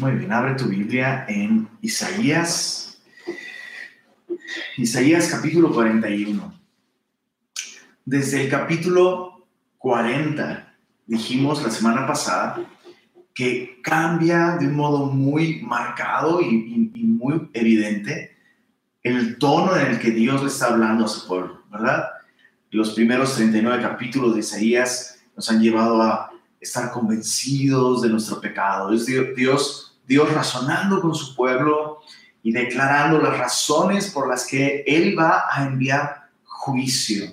Muy bien, abre tu Biblia en Isaías, Isaías capítulo 41. Desde el capítulo 40 dijimos la semana pasada que cambia de un modo muy marcado y, y muy evidente el tono en el que Dios le está hablando a su pueblo, ¿verdad? Los primeros 39 capítulos de Isaías nos han llevado a estar convencidos de nuestro pecado. Es Dios, Dios razonando con su pueblo y declarando las razones por las que Él va a enviar juicio.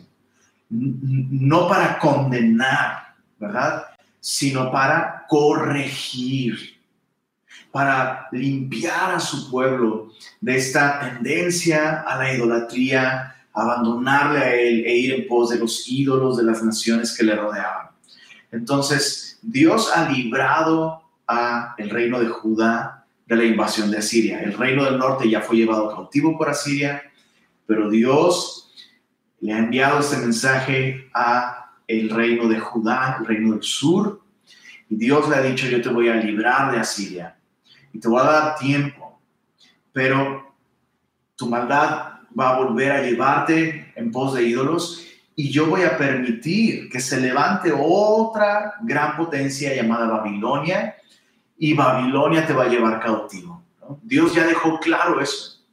No para condenar, ¿verdad? Sino para corregir, para limpiar a su pueblo de esta tendencia a la idolatría, abandonarle a Él e ir en pos de los ídolos de las naciones que le rodeaban. Entonces, Dios ha librado a el reino de Judá de la invasión de Asiria. El reino del norte ya fue llevado cautivo por Asiria, pero Dios le ha enviado este mensaje a el reino de Judá, el reino del sur, y Dios le ha dicho, yo te voy a librar de Asiria y te voy a dar tiempo, pero tu maldad va a volver a llevarte en pos de ídolos y yo voy a permitir que se levante otra gran potencia llamada Babilonia y Babilonia te va a llevar cautivo. Dios ya dejó claro eso.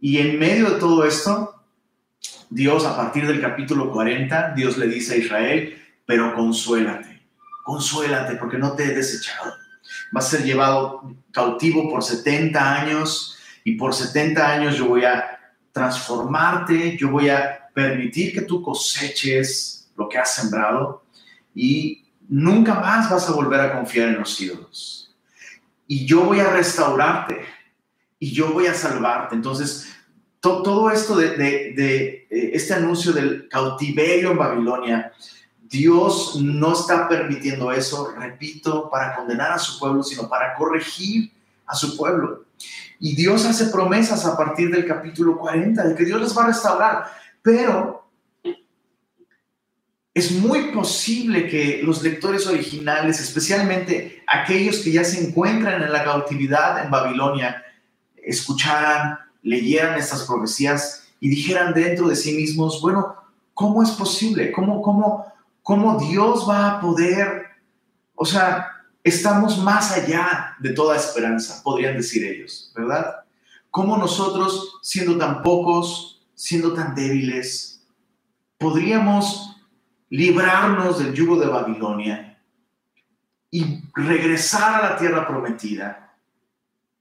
Y en medio de todo esto, Dios a partir del capítulo 40, Dios le dice a Israel, pero consuélate, consuélate porque no te he desechado. Vas a ser llevado cautivo por 70 años y por 70 años yo voy a transformarte, yo voy a permitir que tú coseches lo que has sembrado y nunca más vas a volver a confiar en los ídolos. Y yo voy a restaurarte y yo voy a salvarte. Entonces, todo esto de, eh, este anuncio del cautiverio en Babilonia, Dios no está permitiendo eso, repito, para condenar a su pueblo, sino para corregir a su pueblo. Y Dios hace promesas a partir del capítulo 40 de que Dios les va a restaurar. Pero es muy posible que los lectores originales, especialmente aquellos que ya se encuentran en la cautividad en Babilonia, escucharan, leyeran estas profecías y dijeran dentro de sí mismos, bueno, ¿cómo es posible? ¿Cómo, cómo, cómo Dios va a poder? O sea, estamos más allá de toda esperanza, podrían decir ellos, ¿verdad? ¿Cómo nosotros, siendo tan pocos, siendo tan débiles, podríamos librarnos del yugo de Babilonia y regresar a la tierra prometida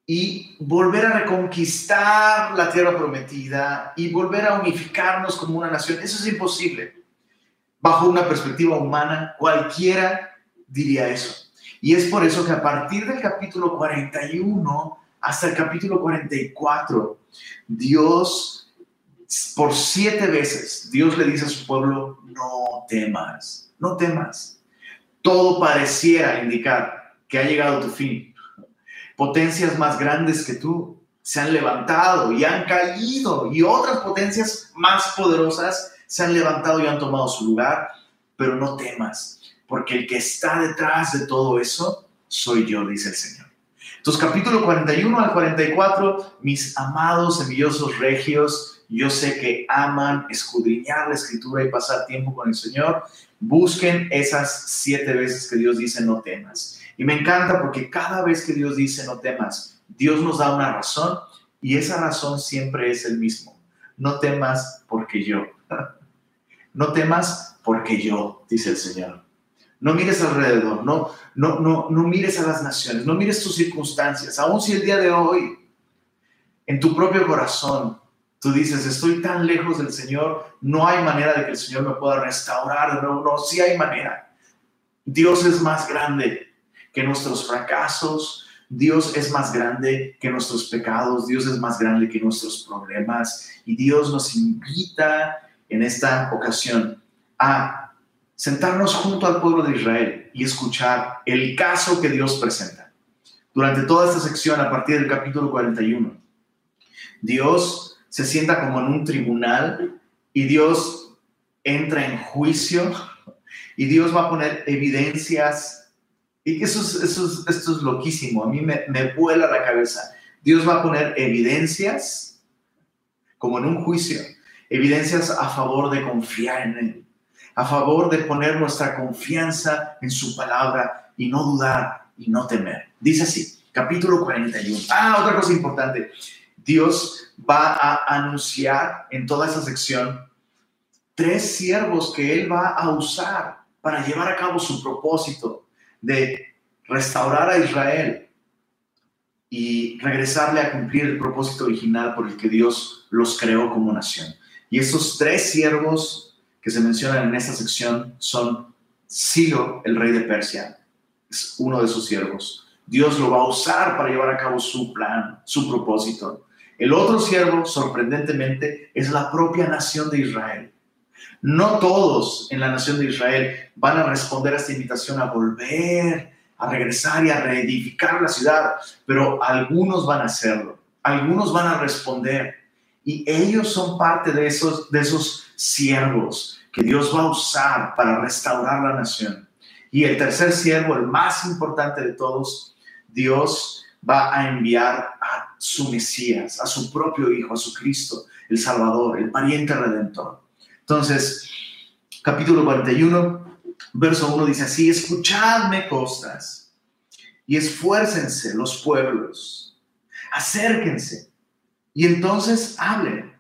y volver a reconquistar la tierra prometida y volver a unificarnos como una nación. Eso es imposible. Bajo una perspectiva humana, cualquiera diría eso. Y es por eso que a partir del capítulo 41 hasta el capítulo 44, Dios por siete veces Dios le dice a su pueblo, no temas, no temas. Todo pareciera indicar que ha llegado tu fin. Potencias más grandes que tú se han levantado y han caído y otras potencias más poderosas se han levantado y han tomado su lugar, pero no temas, porque el que está detrás de todo eso soy yo, dice el Señor. Entonces, capítulo 41 al 44, mis amados, envidiosos regios, yo sé que aman escudriñar la escritura y pasar tiempo con el Señor. Busquen esas siete veces que Dios dice no temas. Y me encanta porque cada vez que Dios dice no temas, Dios nos da una razón y esa razón siempre es el mismo. No temas porque yo. No temas porque yo, dice el Señor. No mires alrededor, no, no, no, no mires a las naciones, no mires tus circunstancias, aun si el día de hoy, en tu propio corazón, Tú dices, estoy tan lejos del Señor, no hay manera de que el Señor me pueda restaurar. No, no, sí hay manera. Dios es más grande que nuestros fracasos. Dios es más grande que nuestros pecados. Dios es más grande que nuestros problemas. Y Dios nos invita en esta ocasión a sentarnos junto al pueblo de Israel y escuchar el caso que Dios presenta. Durante toda esta sección, a partir del capítulo 41, Dios se sienta como en un tribunal y Dios entra en juicio y Dios va a poner evidencias Y eso es, eso esto es loquísimo, a mí me, me vuela la cabeza. Dios va a poner evidencias, como en un juicio, evidencias a favor de confiar en Él, a favor de poner nuestra confianza en su palabra y no dudar y no temer. Dice así, capítulo 41. Ah, otra cosa importante. Dios va a anunciar en toda esa sección tres siervos que Él va a usar para llevar a cabo su propósito de restaurar a Israel y regresarle a cumplir el propósito original por el que Dios los creó como nación. Y esos tres siervos que se mencionan en esta sección son Ciro, el rey de Persia, es uno de sus siervos. Dios lo va a usar para llevar a cabo su plan, su propósito. El otro siervo, sorprendentemente, es la propia nación de Israel. No todos en la nación de Israel van a responder a esta invitación a volver, a regresar y a reedificar la ciudad, pero algunos van a hacerlo, algunos van a responder y ellos son parte de esos, de esos siervos que Dios va a usar para restaurar la nación. Y el tercer siervo, el más importante de todos, Dios va a enviar su Mesías, a su propio Hijo, a su Cristo, el Salvador, el pariente redentor. Entonces, capítulo 41, verso 1 dice así, escuchadme costas y esfuércense los pueblos, acérquense y entonces hablen,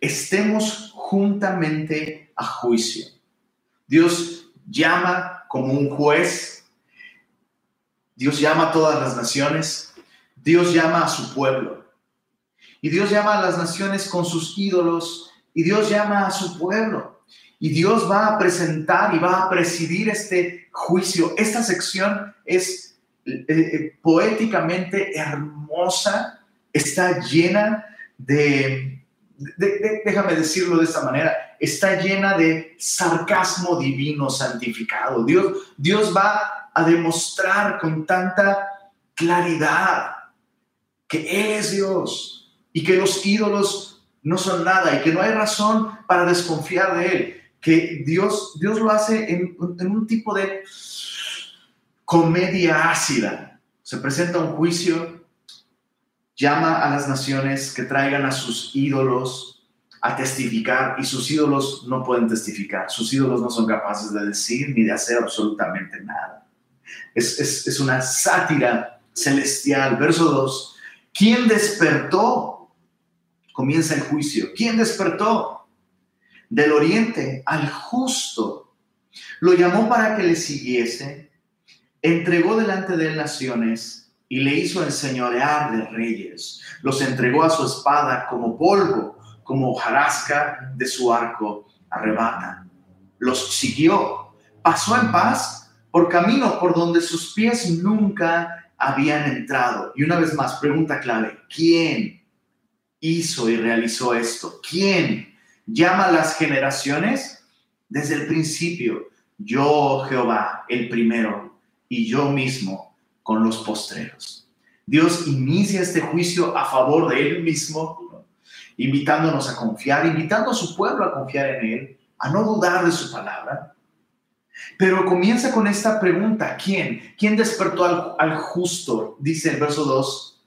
estemos juntamente a juicio. Dios llama como un juez, Dios llama a todas las naciones, Dios llama a su pueblo. Y Dios llama a las naciones con sus ídolos y Dios llama a su pueblo. Y Dios va a presentar y va a presidir este juicio. Esta sección es eh, eh, poéticamente hermosa, está llena de, déjame decirlo de esta manera, está llena de sarcasmo divino santificado. Dios, Dios va a demostrar con tanta claridad que es Dios y que los ídolos no son nada y que no hay razón para desconfiar de Él, que Dios, Dios lo hace en, un tipo de comedia ácida. Se presenta un juicio, llama a las naciones que traigan a sus ídolos a testificar y sus ídolos no pueden testificar, sus ídolos no son capaces de decir ni de hacer absolutamente nada. Es, es una sátira celestial. Verso 2, ¿quién despertó comienza el juicio. ¿Quién despertó? Del oriente al justo. Lo llamó para que le siguiese, entregó delante de él naciones y le hizo enseñorear de reyes. Los entregó a su espada como polvo, como hojarasca de su arco arrebata. Los siguió, pasó en paz por camino por donde sus pies nunca habían entrado. Y una vez más, pregunta clave, ¿quién hizo y realizó esto? ¿Quién llama a las generaciones? Desde el principio, yo Jehová, el primero, y yo mismo con los postreros. Dios inicia este juicio a favor de Él mismo, invitándonos a confiar, invitando a su pueblo a confiar en Él, a no dudar de su palabra. Pero comienza con esta pregunta, ¿quién? ¿Quién despertó al, al justo? Dice el verso 2,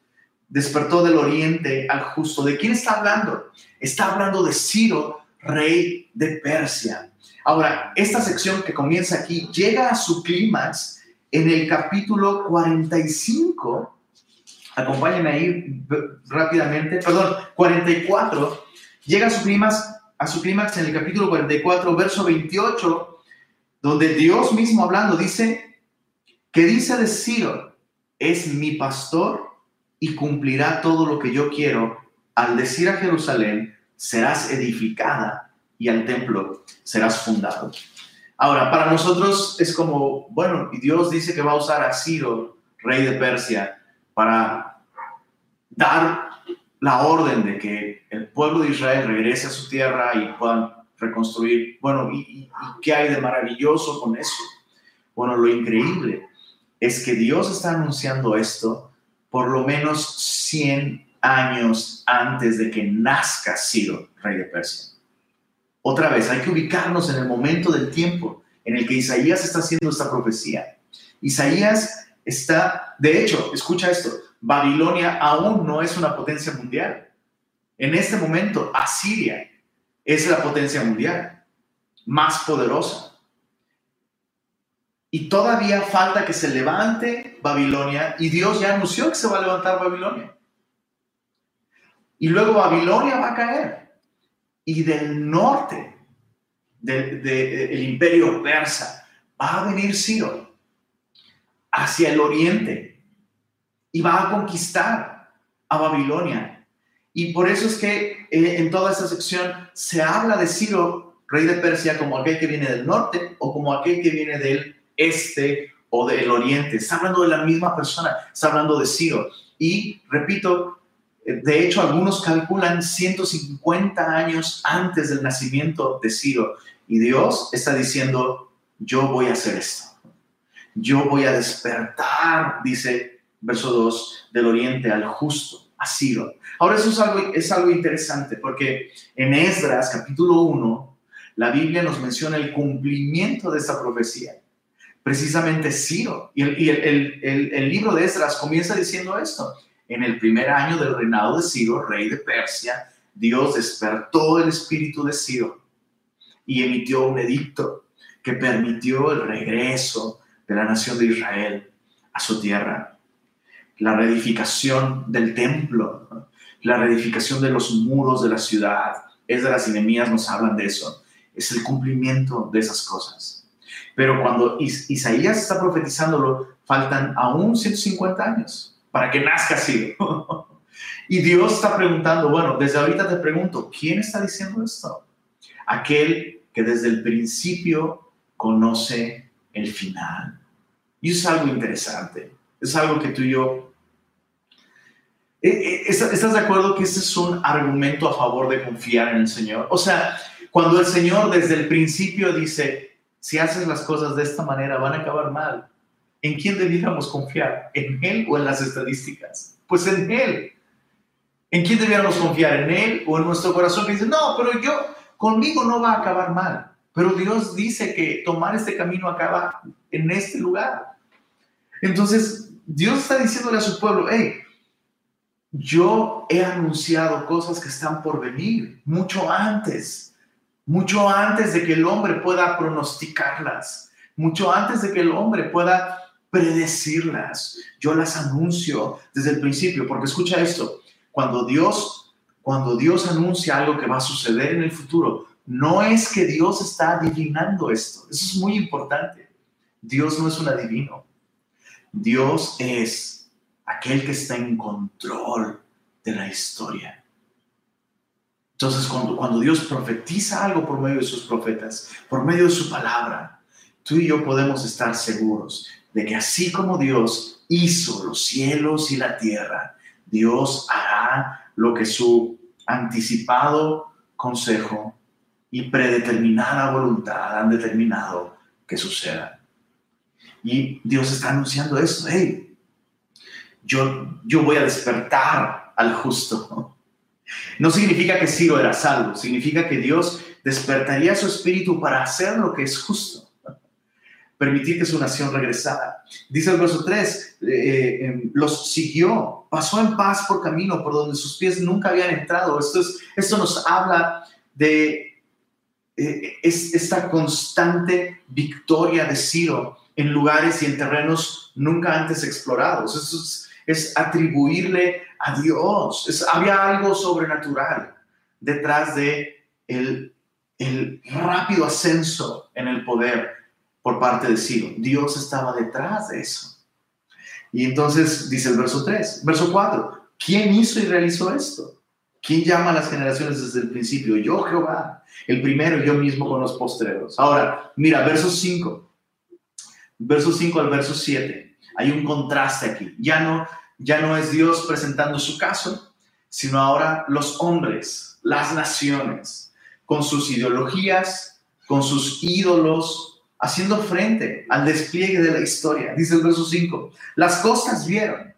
despertó del oriente al justo. ¿De quién está hablando? Está hablando de Ciro, rey de Persia. Ahora, esta sección que comienza aquí llega a su clímax en el capítulo 45. Acompáñenme ahí rápidamente. Perdón, 44. Llega a su clímax a su clímax en el capítulo 44, verso 28, donde Dios mismo hablando dice que dice de Ciro, es mi pastor y cumplirá todo lo que yo quiero al decir a Jerusalén, serás edificada y al templo serás fundado. Ahora, para nosotros es como, bueno, y Dios dice que va a usar a Ciro, rey de Persia, para dar la orden de que el pueblo de Israel regrese a su tierra y puedan reconstruir. Bueno, ¿y, qué hay de maravilloso con eso? Bueno, lo increíble es que Dios está anunciando esto por lo menos 100 años antes de que nazca Ciro, rey de Persia. Otra vez, hay que ubicarnos en el momento del tiempo en el que Isaías está haciendo esta profecía. Isaías está, de hecho, escucha esto, Babilonia aún no es una potencia mundial. En este momento, Asiria es la potencia mundial más poderosa. Y todavía falta que se levante Babilonia y Dios ya anunció que se va a levantar Babilonia. Y luego Babilonia va a caer. Y del norte del imperio persa va a venir Ciro hacia el oriente y va a conquistar a Babilonia. Y por eso es que eh, en toda esta sección se habla de Ciro, rey de Persia, como aquel que viene del norte o como aquel que viene del este o del oriente. Está hablando de la misma persona, está hablando de Ciro. Y repito, de hecho algunos calculan 150 años antes del nacimiento de Ciro. Y Dios está diciendo, yo voy a hacer esto. Yo voy a despertar, dice verso 2, del oriente al justo, a Ciro. Ahora eso es algo, es algo interesante porque en Esdras capítulo 1, la Biblia nos menciona el cumplimiento de esta profecía precisamente Ciro. Y, el, el, libro de Esdras comienza diciendo esto. En el primer año del reinado de Ciro, rey de Persia, Dios despertó el espíritu de Ciro y emitió un edicto que permitió el regreso de la nación de Israel a su tierra. La reedificación del templo, la reedificación de los muros de la ciudad. Esdras y Nehemías nos hablan de eso. Es el cumplimiento de esas cosas. Pero cuando Isaías está profetizándolo, faltan aún 150 años para que nazca así. y Dios está preguntando, bueno, desde ahorita te pregunto, ¿quién está diciendo esto? Aquel que desde el principio conoce el final. Y es algo interesante. Es algo que tú y yo... Eh, eh, ¿Estás de acuerdo que ese es un argumento a favor de confiar en el Señor? O sea, cuando el Señor desde el principio dice, si haces las cosas de esta manera van a acabar mal. ¿En quién debiéramos confiar? ¿En Él o en las estadísticas? Pues en Él. ¿En quién debiéramos confiar? ¿En Él o en nuestro corazón que dice, no, pero yo, conmigo no va a acabar mal? Pero Dios dice que tomar este camino acaba en este lugar. Entonces, Dios está diciéndole a su pueblo, hey, yo he anunciado cosas que están por venir mucho antes mucho antes de que el hombre pueda pronosticarlas, mucho antes de que el hombre pueda predecirlas. Yo las anuncio desde el principio, porque escucha esto, cuando Dios, cuando Dios anuncia algo que va a suceder en el futuro, no es que Dios está adivinando esto, eso es muy importante. Dios no es un adivino. Dios es aquel que está en control de la historia. Entonces, cuando, Dios profetiza algo por medio de sus profetas, por medio de su palabra, tú y yo podemos estar seguros de que así como Dios hizo los cielos y la tierra, Dios hará lo que su anticipado consejo y predeterminada voluntad han determinado que suceda. Y Dios está anunciando esto, hey, yo, yo voy a despertar al justo no significa que Ciro era salvo, significa que Dios despertaría su espíritu para hacer lo que es justo, permitir que su nación regresara. Dice el verso 3, eh, em, los siguió, pasó en paz por camino por donde sus pies nunca habían entrado. Esto, es, esto nos habla de eh, esta constante victoria de Ciro en lugares y en terrenos nunca antes explorados. Eso es, es atribuirle a Dios. había algo sobrenatural detrás de el, el rápido ascenso en el poder por parte de Ciro. Dios estaba detrás de eso. Y entonces dice el verso 3, verso 4, ¿quién hizo y realizó esto? ¿Quién llama a las generaciones desde el principio? Yo, Jehová, el primero, yo mismo con los postreros. Ahora, mira, verso 5, verso 5 al verso 7, hay un contraste aquí. Ya no, ya no es Dios presentando su caso, sino ahora los hombres, las naciones, con sus ideologías, con sus ídolos, haciendo frente al despliegue de la historia. Dice el verso 5, las costas vieron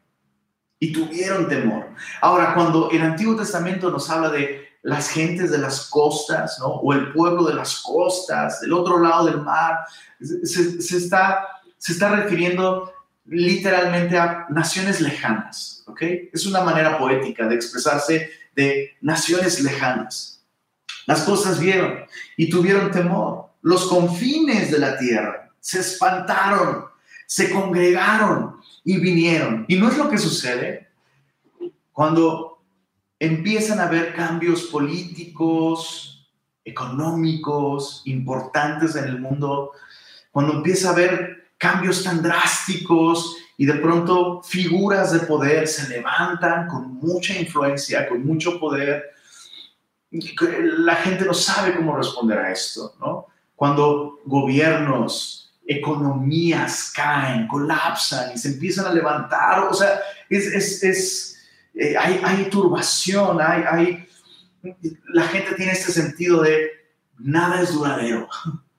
y tuvieron temor. Ahora, cuando el Antiguo Testamento nos habla de las gentes de las costas, ¿no? O el pueblo de las costas, del otro lado del mar, se está se está refiriendo literalmente a naciones lejanas, ¿ok? Es una manera poética de expresarse de naciones lejanas. Las cosas vieron y tuvieron temor. Los confines de la tierra se espantaron, se congregaron y vinieron. ¿Y no es lo que sucede? Cuando empiezan a haber cambios políticos, económicos, importantes en el mundo, cuando empieza a haber cambios tan drásticos y de pronto figuras de poder se levantan con mucha influencia, con mucho poder. La gente no sabe cómo responder a esto, ¿no? Cuando gobiernos, economías caen, colapsan y se empiezan a levantar, o sea, es, es, eh, hay, hay, turbación, hay, hay, la gente tiene este sentido de nada es duradero.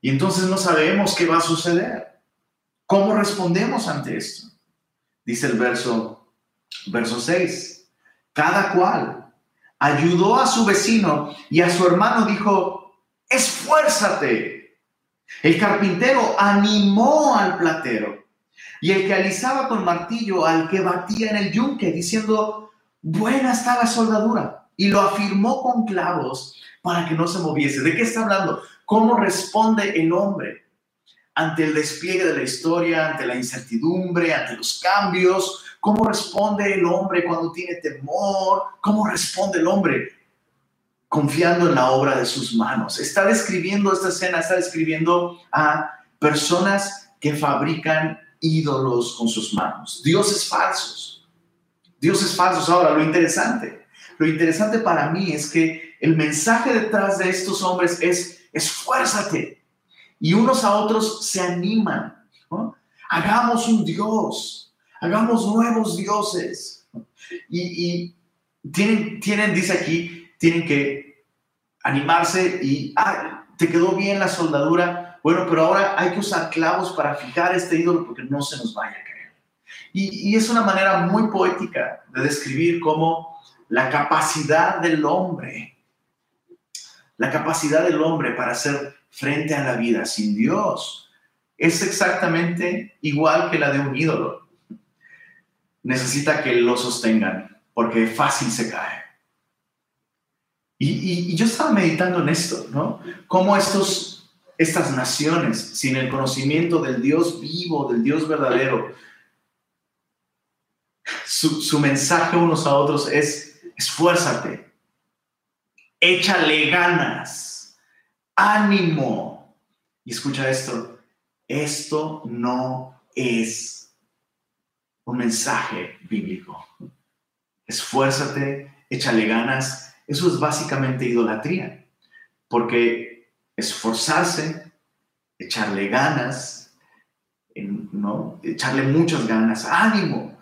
Y entonces no sabemos qué va a suceder. ¿Cómo respondemos ante esto? Dice el verso, verso 6. Cada cual ayudó a su vecino y a su hermano dijo, esfuérzate. El carpintero animó al platero y el que alisaba con martillo al que batía en el yunque, diciendo, buena está la soldadura. Y lo afirmó con clavos para que no se moviese. ¿De qué está hablando? ¿Cómo responde el hombre? Ante el despliegue de la historia, ante la incertidumbre, ante los cambios, cómo responde el hombre cuando tiene temor, cómo responde el hombre confiando en la obra de sus manos. Está describiendo esta escena, está describiendo a personas que fabrican ídolos con sus manos, dioses falsos, dioses falsos. Ahora, lo interesante, lo interesante para mí es que el mensaje detrás de estos hombres es esfuérzate, y unos a otros se animan. Hagamos un Dios, hagamos nuevos dioses. Y, tienen, tienen, dice aquí, tienen que animarse y, ah, te quedó bien la soldadura. Bueno, pero ahora hay que usar clavos para fijar este ídolo porque no se nos vaya a caer. Y, y es una manera muy poética de describir cómo la capacidad del hombre, la capacidad del hombre para hacer frente a la vida sin Dios es exactamente igual que la de un ídolo. Necesita que lo sostengan porque fácil se cae. Y, yo estaba meditando en esto, ¿no? Cómo estos, estas naciones, sin el conocimiento del Dios vivo, del Dios verdadero, su, su mensaje unos a otros es, esfuérzate, échale ganas ánimo. Y escucha esto, esto no es un mensaje bíblico. Esfuérzate, échale ganas. Eso es básicamente idolatría, porque esforzarse, echarle ganas, ¿no? echarle muchas ganas, ánimo,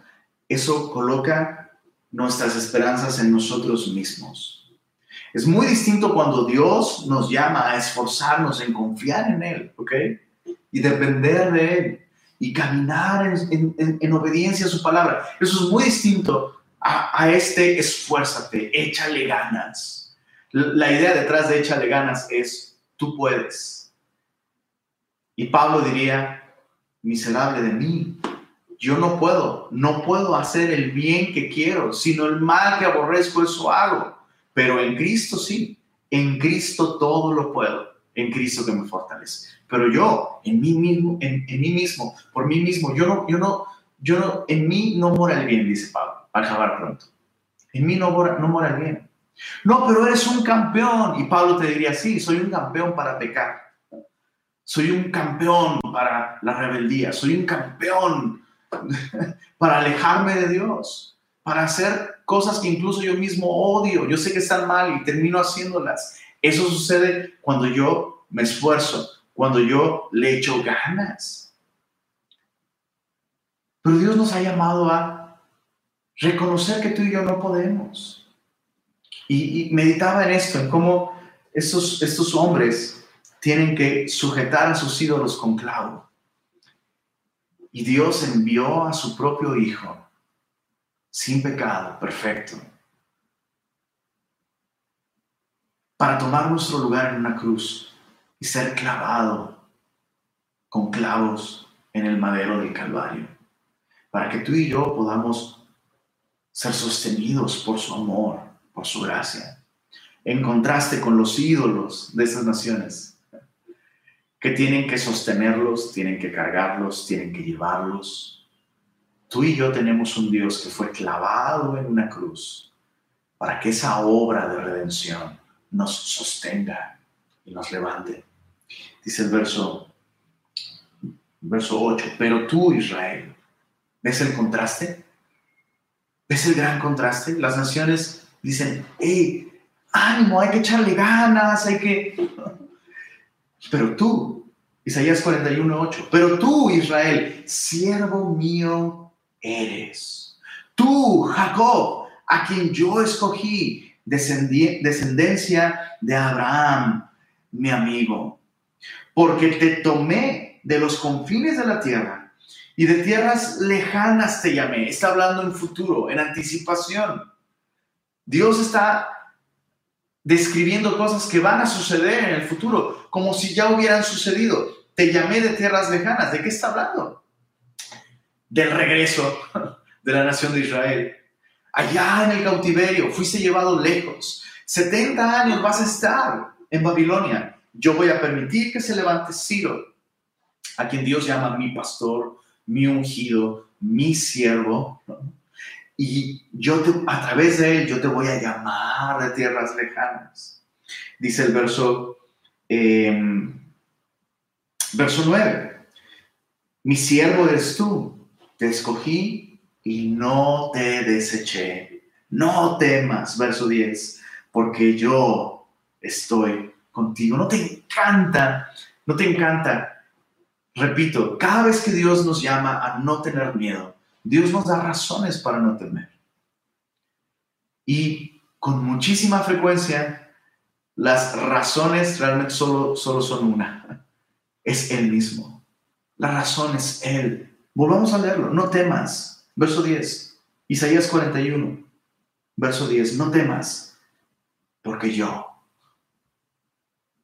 eso coloca nuestras esperanzas en nosotros mismos. Es muy distinto cuando Dios nos llama a esforzarnos en confiar en Él, ¿ok? Y depender de Él y caminar en, obediencia a su palabra. Eso es muy distinto a, este esfuérzate, échale ganas. La idea detrás de échale ganas es, tú puedes. Y Pablo diría, miserable de mí, yo no puedo, no puedo hacer el bien que quiero, sino el mal que aborrezco, eso hago. Pero en Cristo sí, en Cristo todo lo puedo, en Cristo que me fortalece. Pero yo, en mí mismo, en, mí mismo, por mí mismo, yo no, yo no, yo no, en mí no mora el bien, dice Pablo, al acabar pronto. En mí no mora, no mora el bien. No, pero eres un campeón. Y Pablo te diría, sí, soy un campeón para pecar. Soy un campeón para la rebeldía. Soy un campeón para alejarme de Dios para hacer cosas que incluso yo mismo odio. Yo sé que están mal y termino haciéndolas. Eso sucede cuando yo me esfuerzo, cuando yo le echo ganas. Pero Dios nos ha llamado a reconocer que tú y yo no podemos. Y, meditaba en esto, en cómo estos, estos hombres tienen que sujetar a sus ídolos con clavo. Y Dios envió a su propio Hijo sin pecado, perfecto, para tomar nuestro lugar en una cruz y ser clavado con clavos en el madero del Calvario, para que tú y yo podamos ser sostenidos por su amor, por su gracia, en contraste con los ídolos de esas naciones, que tienen que sostenerlos, tienen que cargarlos, tienen que llevarlos. Tú y yo tenemos un Dios que fue clavado en una cruz para que esa obra de redención nos sostenga y nos levante. Dice el verso, verso 8, pero tú Israel, ¿ves el contraste? ¿Ves el gran contraste? Las naciones dicen, hey, ánimo, hay que echarle ganas, hay que... Pero tú, Isaías 41, 8, pero tú Israel, siervo mío eres. Tú, Jacob, a quien yo escogí, descendencia de Abraham, mi amigo, porque te tomé de los confines de la tierra y de tierras lejanas te llamé. Está hablando en futuro, en anticipación. Dios está describiendo cosas que van a suceder en el futuro, como si ya hubieran sucedido. Te llamé de tierras lejanas. ¿De qué está hablando? Del regreso de la nación de Israel allá en el cautiverio, fuiste llevado lejos. 70 años vas a estar en Babilonia. Yo voy a permitir que se levante Ciro, a quien Dios llama mi pastor, mi ungido, mi siervo. Y yo a través de él, yo te voy a llamar de tierras lejanas. Dice el verso, em, verso 9. Mi siervo eres tú, te escogí y no te deseché. No temas, verso 10, porque yo estoy contigo. No te encanta, no te encanta. Repito, cada vez que Dios nos llama a no tener miedo, Dios nos da razones para no temer. Y con muchísima frecuencia, las razones realmente solo, solo son una. Es Él mismo. La razón es Él. Volvamos a leerlo. No temas. Verso 10, Isaías 41, verso 10, no temas, porque yo,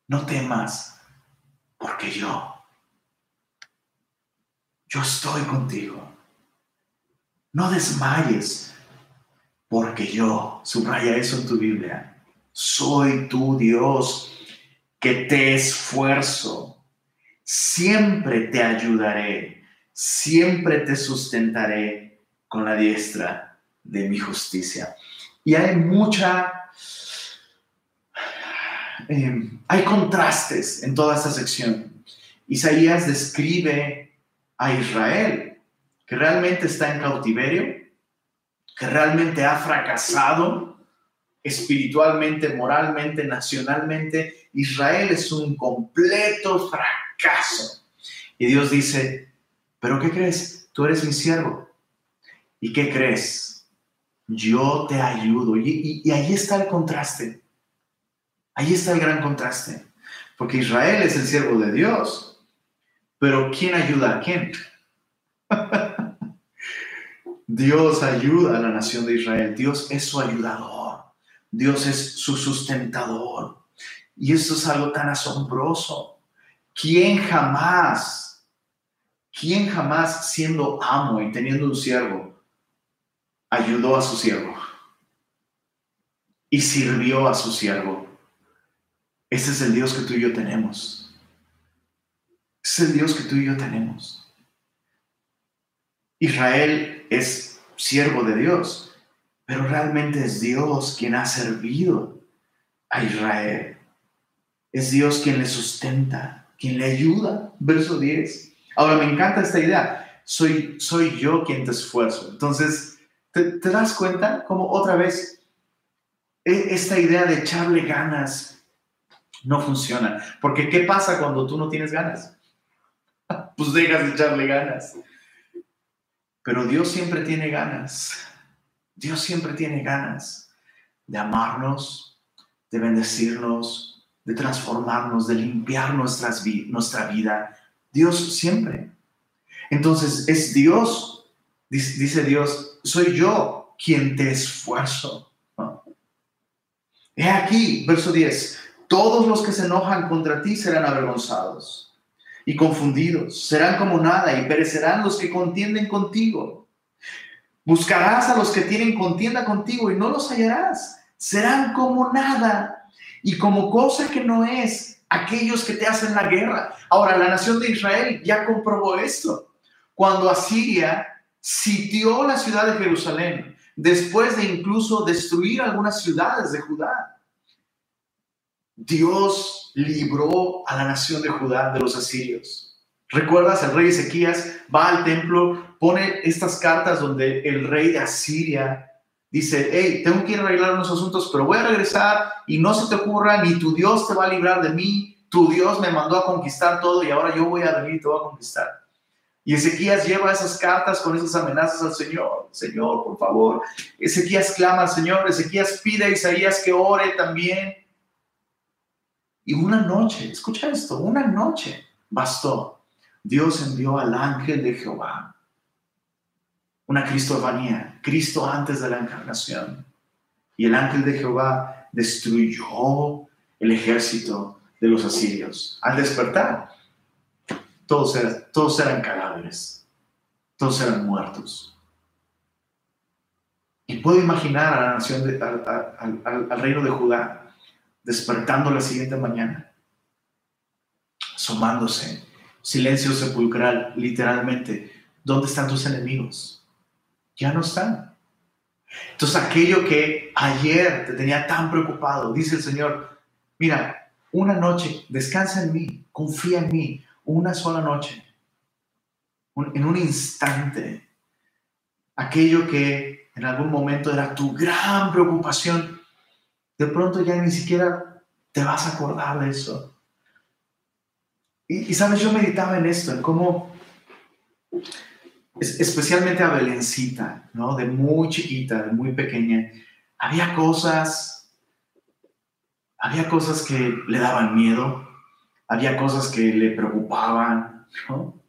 no temas, porque yo, yo estoy contigo. No desmayes, porque yo, subraya eso en tu Biblia, soy tu Dios que te esfuerzo, siempre te ayudaré, siempre te sustentaré con la diestra de mi justicia. Y hay mucha... Em, hay contrastes en toda esta sección. Isaías describe a Israel, que realmente está en cautiverio, que realmente ha fracasado espiritualmente, moralmente, nacionalmente. Israel es un completo fracaso. Y Dios dice, pero ¿qué crees? Tú eres mi siervo, ¿Y qué crees? Yo te ayudo. Y, ahí está el contraste. Ahí está el gran contraste. Porque Israel es el siervo de Dios. Pero ¿quién ayuda a quién? Dios ayuda a la nación de Israel. Dios es su ayudador. Dios es su sustentador. Y esto es algo tan asombroso. ¿Quién jamás, quién jamás siendo amo y teniendo un siervo, ayudó a su siervo y sirvió a su siervo. Ese es el Dios que tú y yo tenemos. Es el Dios que tú y yo tenemos. Israel es siervo de Dios, pero realmente es Dios quien ha servido a Israel. Es Dios quien le sustenta, quien le ayuda. Verso 10. Ahora me encanta esta idea. Soy, soy yo quien te esfuerzo. Entonces, ¿Te, das cuenta cómo otra vez e, esta idea de echarle ganas no funciona? Porque ¿qué pasa cuando tú no tienes ganas? Pues dejas de echarle ganas. Pero Dios siempre tiene ganas. Dios siempre tiene ganas de amarnos, de bendecirnos, de transformarnos, de limpiar nuestras nuestra vida. Dios siempre. Entonces es Dios, dice Dios, soy yo quien te esfuerzo. He aquí, verso 10, todos los que se enojan contra ti serán avergonzados. y confundidos. Serán como nada y perecerán los que contienden contigo. Buscarás a los que tienen contienda contigo y no los hallarás. Serán como nada y como cosa que no es aquellos que te hacen la guerra. Ahora, la nación de Israel ya comprobó esto. Cuando Asiria sitió la ciudad de Jerusalén, después de incluso destruir algunas ciudades de Judá, Dios libró a la nación de Judá de los asirios. ¿Recuerdas? El rey Ezequías va al templo, pone estas cartas donde el rey de Asiria dice, hey, tengo que ir a arreglar unos asuntos, pero voy a regresar y no se te ocurra, ni tu Dios te va a librar de mí, tu Dios me mandó a conquistar todo y ahora yo voy a venir y te voy a conquistar. Y Ezequías lleva esas cartas con esas amenazas al Señor. Señor, por favor. Ezequías clama al Señor. Ezequías pide a Isaías que ore también. Y una noche, escucha esto, una noche bastó. Dios envió al ángel de Jehová. Una cristofanía, Cristo antes de la encarnación. Y el ángel de Jehová destruyó el ejército de los asirios. Al despertar, todos eran, todos eran cadáveres, todos eran muertos. Y puedo imaginar a la nación, de, al reino de Judá despertando la siguiente mañana, asomándose, silencio sepulcral, literalmente, ¿dónde están tus enemigos? Ya no están. Entonces aquello que ayer te tenía tan preocupado, dice el Señor, mira, una noche, descansa en mí, confía en mí, una sola noche, en un instante, aquello que en algún momento era tu gran preocupación, de pronto ya ni siquiera te vas a acordar de eso. Y, sabes, yo meditaba en esto, en cómo, especialmente a Belencita, ¿no? De muy chiquita, de muy pequeña, había cosas, había cosas que le daban miedo, había cosas que le preocupaban, ¿no?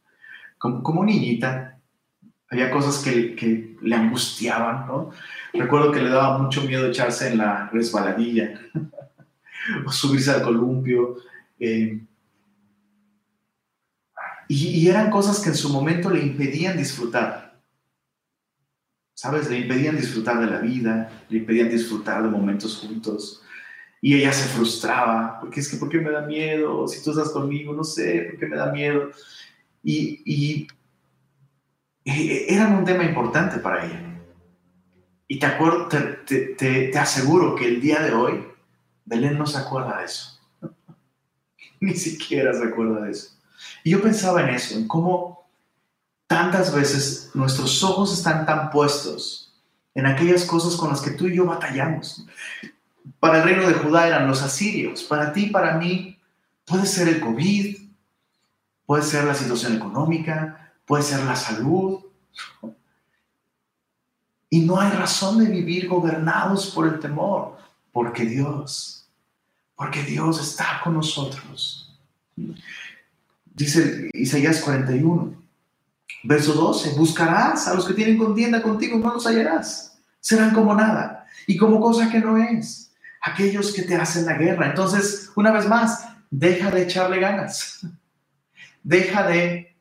Como, niñita, había cosas que, que le angustiaban, ¿no? Recuerdo que le daba mucho miedo echarse en la resbaladilla subirse al columpio. Eh, y, eran cosas que en su momento le impedían disfrutar. ¿Sabes? Le impedían disfrutar de la vida, le impedían disfrutar de momentos juntos. Y ella se frustraba, porque es que, ¿por qué me da miedo? Si tú estás conmigo, no sé, ¿por qué me da miedo? Y, y eh, eran un tema importante para ella. Y te, acuerdo, te, te, aseguro que el día de hoy, Belén no se acuerda de eso. Ni siquiera se acuerda de eso. Y yo pensaba en eso, en cómo tantas veces nuestros ojos están tan puestos en aquellas cosas con las que tú y yo batallamos. Para el reino de Judá eran los asirios, para ti, para mí, puede ser el COVID, puede ser la situación económica, puede ser la salud, y no hay razón de vivir gobernados por el temor, porque Dios, porque Dios está con nosotros. Dice Isaías 41, verso 12, buscarás a los que tienen contienda contigo, no los hallarás. Serán como nada y como cosa que no es. Aquellos que te hacen la guerra. Entonces, una vez más, deja de echarle ganas. Deja de,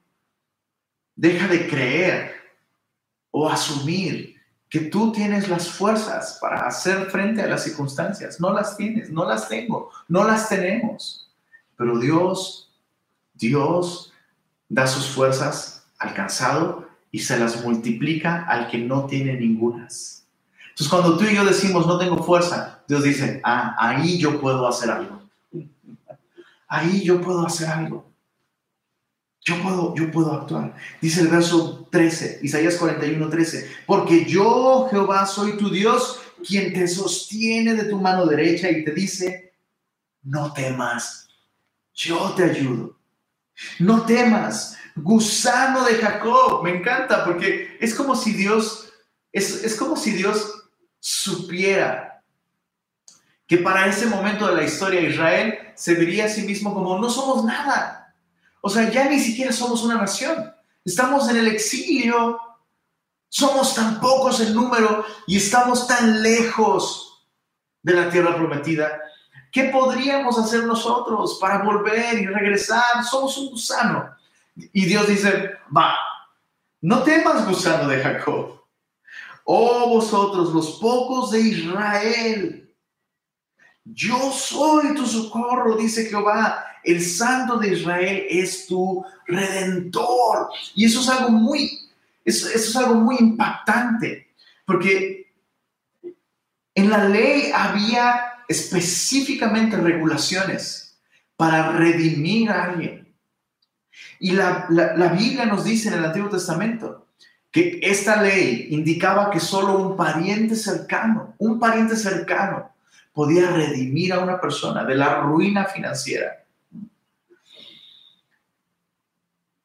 deja de creer o asumir que tú tienes las fuerzas para hacer frente a las circunstancias. No las tienes, no las tengo, no las tenemos. Pero Dios, Dios da sus fuerzas al cansado y se las multiplica al que no tiene ningunas. Entonces cuando tú y yo decimos no tengo fuerza, Dios dice, ah, ahí yo puedo hacer algo. Ahí yo puedo hacer algo. Yo puedo, yo puedo actuar. Dice el verso 13, Isaías 41, 13. Porque yo, Jehová, soy tu Dios, quien te sostiene de tu mano derecha y te dice, no temas, yo te ayudo. No temas, gusano de Jacob. Me encanta porque es como si Dios, es, es como si Dios supiera que para ese momento de la historia Israel se vería a sí mismo como no somos nada o sea, ya ni siquiera somos una nación. Estamos en el exilio. Somos tan pocos en número y estamos tan lejos de la tierra prometida. ¿Qué podríamos hacer nosotros para volver y regresar? Somos un gusano. Y Dios dice, va, no temas gusano de Jacob. Oh vosotros, los pocos de Israel, yo soy tu socorro, dice Jehová. El santo de Israel es tu redentor. Y eso es algo muy, eso, eso es algo muy impactante, porque en la ley había específicamente regulaciones para redimir a alguien. Y la, la, Biblia nos dice en el Antiguo Testamento que esta ley indicaba que solo un pariente cercano, un pariente cercano, podía redimir a una persona de la ruina financiera.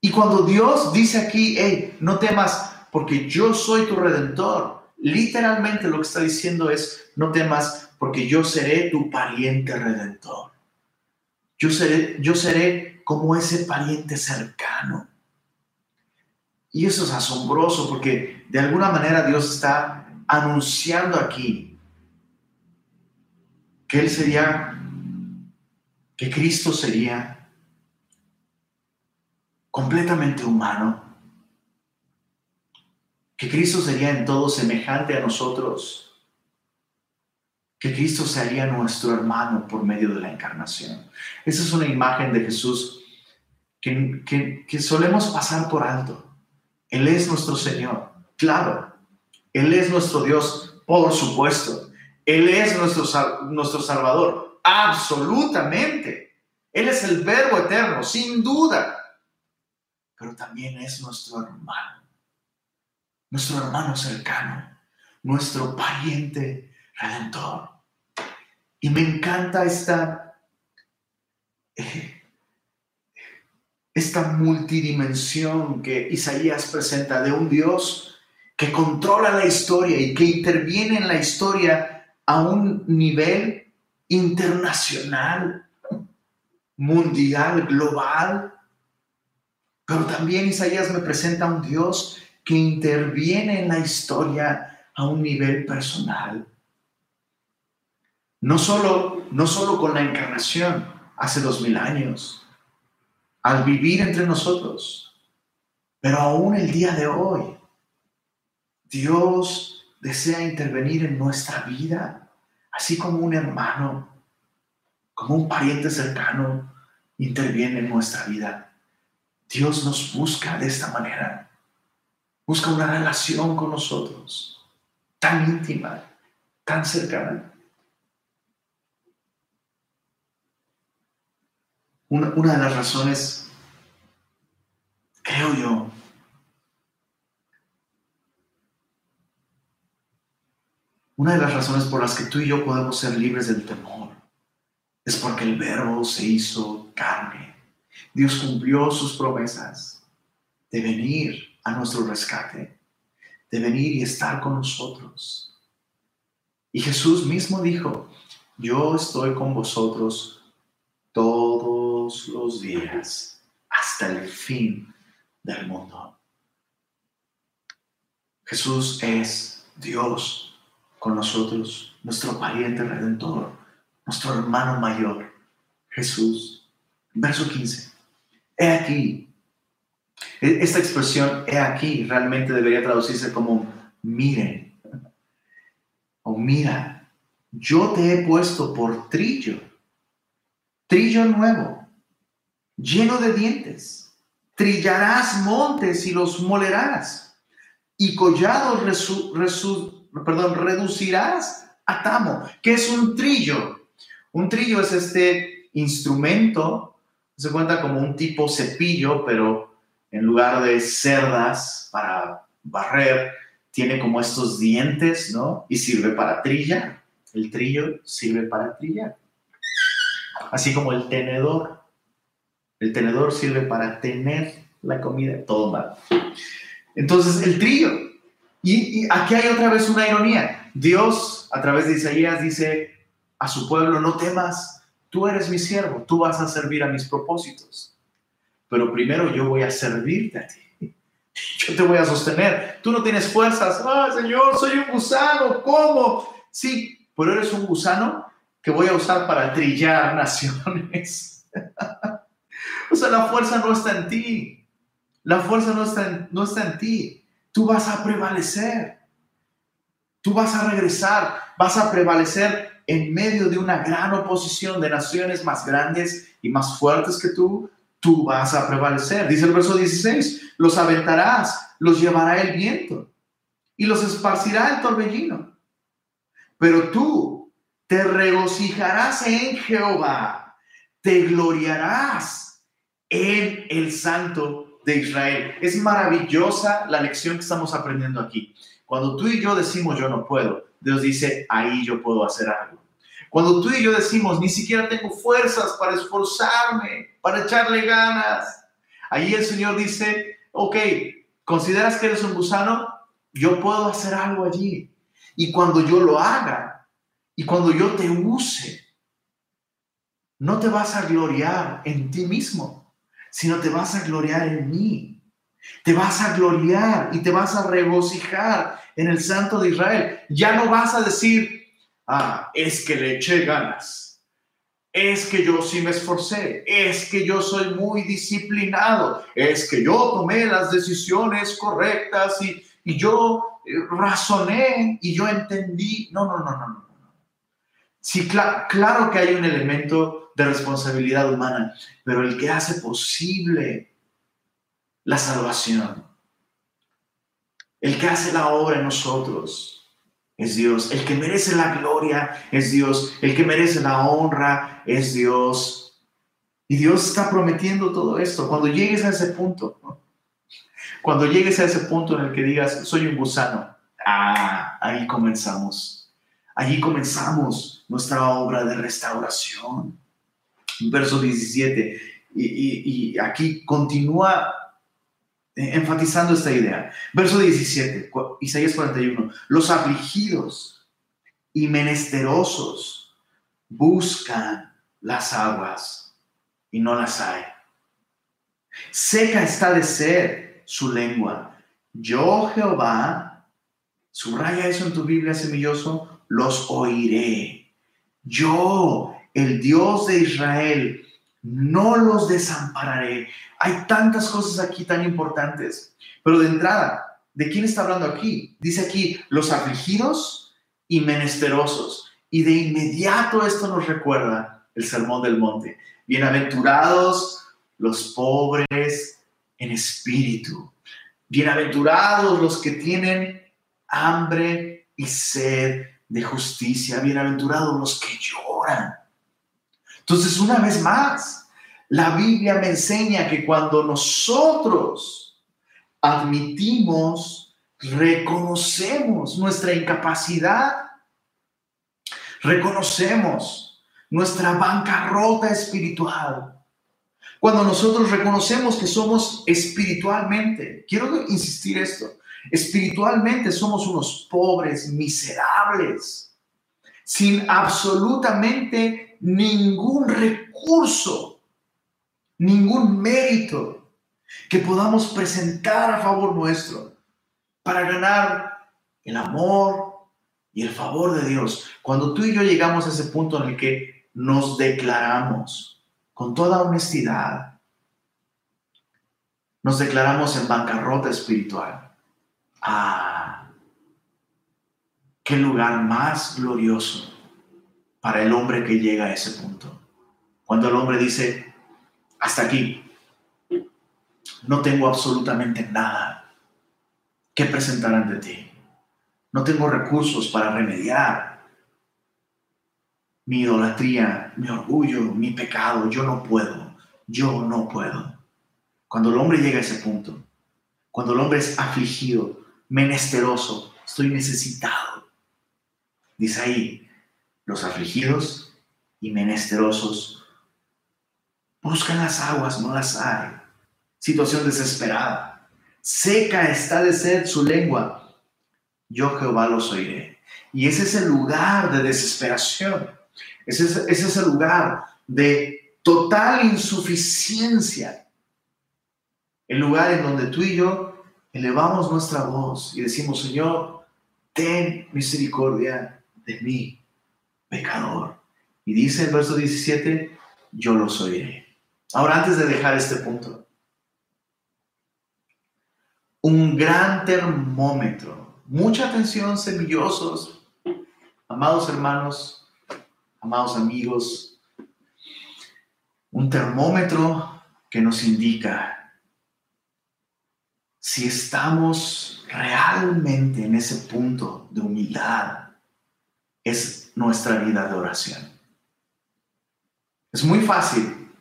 Y cuando Dios dice aquí, hey, no temas porque yo soy tu redentor, literalmente lo que está diciendo es, no temas porque yo seré tu pariente redentor. Yo seré, yo seré como ese pariente cercano. Y eso es asombroso porque de alguna manera Dios está anunciando aquí que Él sería, que Cristo sería completamente humano, que Cristo sería en todo semejante a nosotros que Cristo sería nuestro hermano por medio de la encarnación. Esa es una imagen de Jesús que, que, solemos pasar por alto. Él es nuestro Señor, claro. Él es nuestro Dios, por supuesto. Él es nuestro, nuestro Salvador, absolutamente. Él es el Verbo eterno, sin duda. Pero también es nuestro hermano, nuestro hermano cercano, nuestro pariente Y me encanta esta, esta multidimensión que Isaías presenta de un Dios que controla la historia y que interviene en la historia a un nivel internacional, mundial, global. Pero también Isaías me presenta a un Dios que interviene en la historia a un nivel personal. No solo, no solo con la encarnación hace dos mil años, al vivir entre nosotros, pero aún el día de hoy, Dios desea intervenir en nuestra vida, así como un hermano, como un pariente cercano interviene en nuestra vida. Dios nos busca de esta manera. Busca una relación con nosotros tan íntima, tan cercana. Una, de las razones, creo yo, una de las razones por las que tú y yo podemos ser libres del temor es porque el verbo se hizo carne. Dios cumplió sus promesas de venir a nuestro rescate, de venir y estar con nosotros. Y Jesús mismo dijo, yo estoy con vosotros todo los días hasta el fin del mundo. Jesús es Dios con nosotros, nuestro pariente redentor, nuestro hermano mayor, Jesús. Verso 15. He aquí. E-, esta expresión, he aquí, realmente debería traducirse como miren o mira, yo te he puesto por trillo, trillo nuevo lleno de dientes. Trillarás montes y los molerás, y collados reducirás a tamo. ¿Qué es un trillo? Un trillo es este instrumento, se cuenta como un tipo cepillo, pero en lugar de cerdas para barrer, tiene como estos dientes, ¿no? Y sirve para trillar. El trillo sirve para trillar. Así como el tenedor el tenedor sirve para tener la comida, todo mal. Entonces, el trillo. Y, aquí hay otra vez una ironía. Dios, a través de Isaías, dice a su pueblo, no temas, tú eres mi siervo, tú vas a servir a mis propósitos. Pero primero yo voy a servirte a ti. Yo te voy a sostener. Tú no tienes fuerzas. Ah, Señor, soy un gusano. ¿Cómo? Sí, pero eres un gusano que voy a usar para trillar naciones. o sea, la fuerza no está en ti. La fuerza no está no está en ti. Tú vas a prevalecer. Tú vas a regresar. Vas a prevalecer en medio de una gran oposición de naciones más grandes y más fuertes que tú. Tú vas a prevalecer. Dice el verso 16, los aventarás, los llevará el viento y los esparcirá el torbellino. Pero tú te regocijarás en Jehová, te gloriarás en el Santo de Israel. Es maravillosa la lección que estamos aprendiendo aquí. Cuando tú y yo decimos yo no puedo, Dios dice ahí yo puedo hacer algo. Cuando tú y yo decimos ni siquiera tengo fuerzas para esforzarme, para echarle ganas, ahí el Señor dice, ok, ¿consideras que eres un gusano? Yo puedo hacer algo allí. Y cuando yo lo haga, y cuando yo te use, no te vas a gloriar en ti mismo, sino te vas a gloriar en mí. Te vas a gloriar y te vas a regocijar en el Santo de Israel. Ya no vas a decir, ah, es que le eché ganas. Es que yo sí me esforcé. Es que yo soy muy disciplinado. Es que yo tomé las decisiones correctas y, y yo razoné y yo entendí. No, no, no, no, no. Sí, claro que hay un elemento de responsabilidad humana, pero el que hace posible la salvación, el que hace la obra en nosotros, es Dios. El que merece la gloria es Dios. El que merece la honra es Dios. Y Dios está prometiendo todo esto. Cuando llegues a ese punto, cuando llegues a ese punto en el que digas, soy un gusano, ah, ahí comenzamos. Allí comenzamos nuestra obra de restauración. Verso 17. Y, aquí continúa enfatizando esta idea. Verso 17, Isaías 41. Los afligidos y menesterosos buscan las aguas y no las hay. Seca está de ser su lengua. Yo, Jehová, subraya eso en tu Biblia, semilloso, los oiré. Yo, el Dios de Israel, no los desampararé. Hay tantas cosas aquí tan importantes, pero de entrada, ¿de quién está hablando aquí? Dice aquí, los afligidos y menesterosos. Y de inmediato esto nos recuerda el Sermón del Monte. Bienaventurados los pobres en espíritu. Bienaventurados los que tienen hambre y sed de justicia. Bienaventurados los que lloran. Entonces, una vez más, la Biblia me enseña que cuando nosotros admitimos, reconocemos nuestra incapacidad, reconocemos nuestra bancarrota espiritual, cuando nosotros reconocemos que somos espiritualmente, quiero insistir esto, espiritualmente somos unos pobres, miserables, sin absolutamente ningún recurso, ningún mérito que podamos presentar a favor nuestro para ganar el amor y el favor de Dios. Cuando tú y yo llegamos a ese punto en el que nos declaramos con toda honestidad, nos declaramos en bancarrota espiritual. Ah, qué lugar más glorioso para el hombre que llega a ese punto. Cuando el hombre dice, hasta aquí, no tengo absolutamente nada que presentar ante ti. No tengo recursos para remediar mi idolatría, mi orgullo, mi pecado, yo no puedo, yo no puedo. Cuando el hombre llega a ese punto, cuando el hombre es afligido, menesteroso, estoy necesitado, dice ahí, los afligidos y menesterosos buscan las aguas, no las hay. Situación desesperada. Seca está de sed su lengua. Yo Jehová los oiré. Y ese es el lugar de desesperación. Ese es, el lugar de total insuficiencia. El lugar en donde tú y yo elevamos nuestra voz y decimos, Señor, ten misericordia de mí, pecador. Y dice el verso 17, yo los oiré. Ahora, antes de dejar este punto, un gran termómetro. Mucha atención, semillosos, amados hermanos, amados amigos. Un termómetro que nos indica si estamos realmente en ese punto de humildad. Es nuestra vida de oración. Es muy fácil,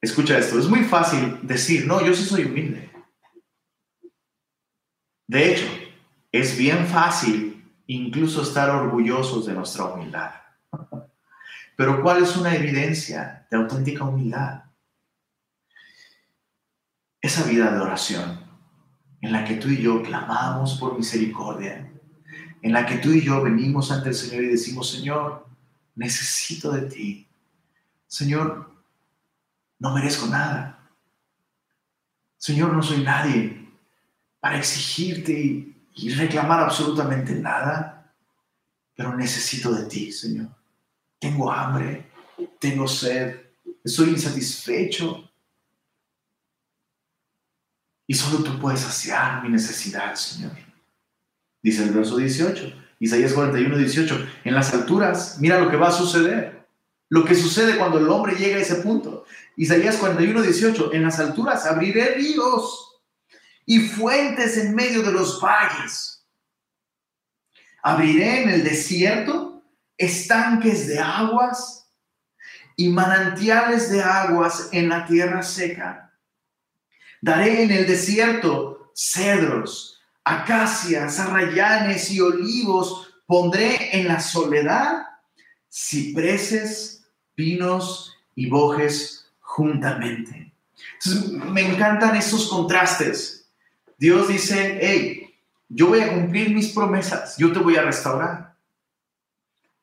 escucha esto, es muy fácil decir, no, yo sí soy humilde. De hecho, es bien fácil incluso estar orgullosos de nuestra humildad. Pero ¿cuál es una evidencia de auténtica humildad? Esa vida de oración en la que tú y yo clamamos por misericordia, en la que tú y yo venimos ante el Señor y decimos, Señor, necesito de ti. Señor, no merezco nada. Señor, no soy nadie para exigirte y, reclamar absolutamente nada, pero necesito de ti, Señor. Tengo hambre, tengo sed, estoy insatisfecho. Y solo tú puedes saciar mi necesidad, Señor. Dice el verso 18, Isaías 41, 18. En las alturas, mira lo que va a suceder. Lo que sucede cuando el hombre llega a ese punto. Isaías 41, 18. En las alturas abriré ríos y fuentes en medio de los valles. Abriré en el desierto estanques de aguas y manantiales de aguas en la tierra seca. Daré en el desierto cedros, acacias, arrayanes y olivos. Pondré en la soledad cipreses, pinos y bojes juntamente. me encantan esos contrastes Dios dice, hey, yo voy a cumplir mis promesas, yo te voy a restaurar.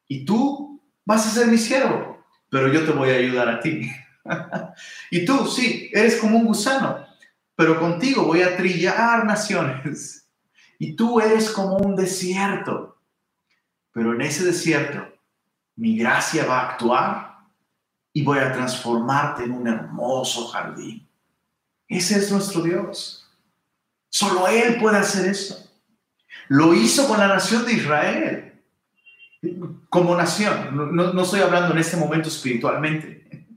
Y tú vas a ser mi siervo, pero yo te voy a ayudar a ti. y tú, sí, eres como un gusano, pero contigo voy a trillar naciones. Y tú eres como un desierto, pero en ese desierto mi gracia va a actuar y voy a transformarte en un hermoso jardín. Ese es nuestro Dios. Solo Él puede hacer eso. Lo hizo con la nación de Israel. Como nación. No, estoy hablando en este momento espiritualmente.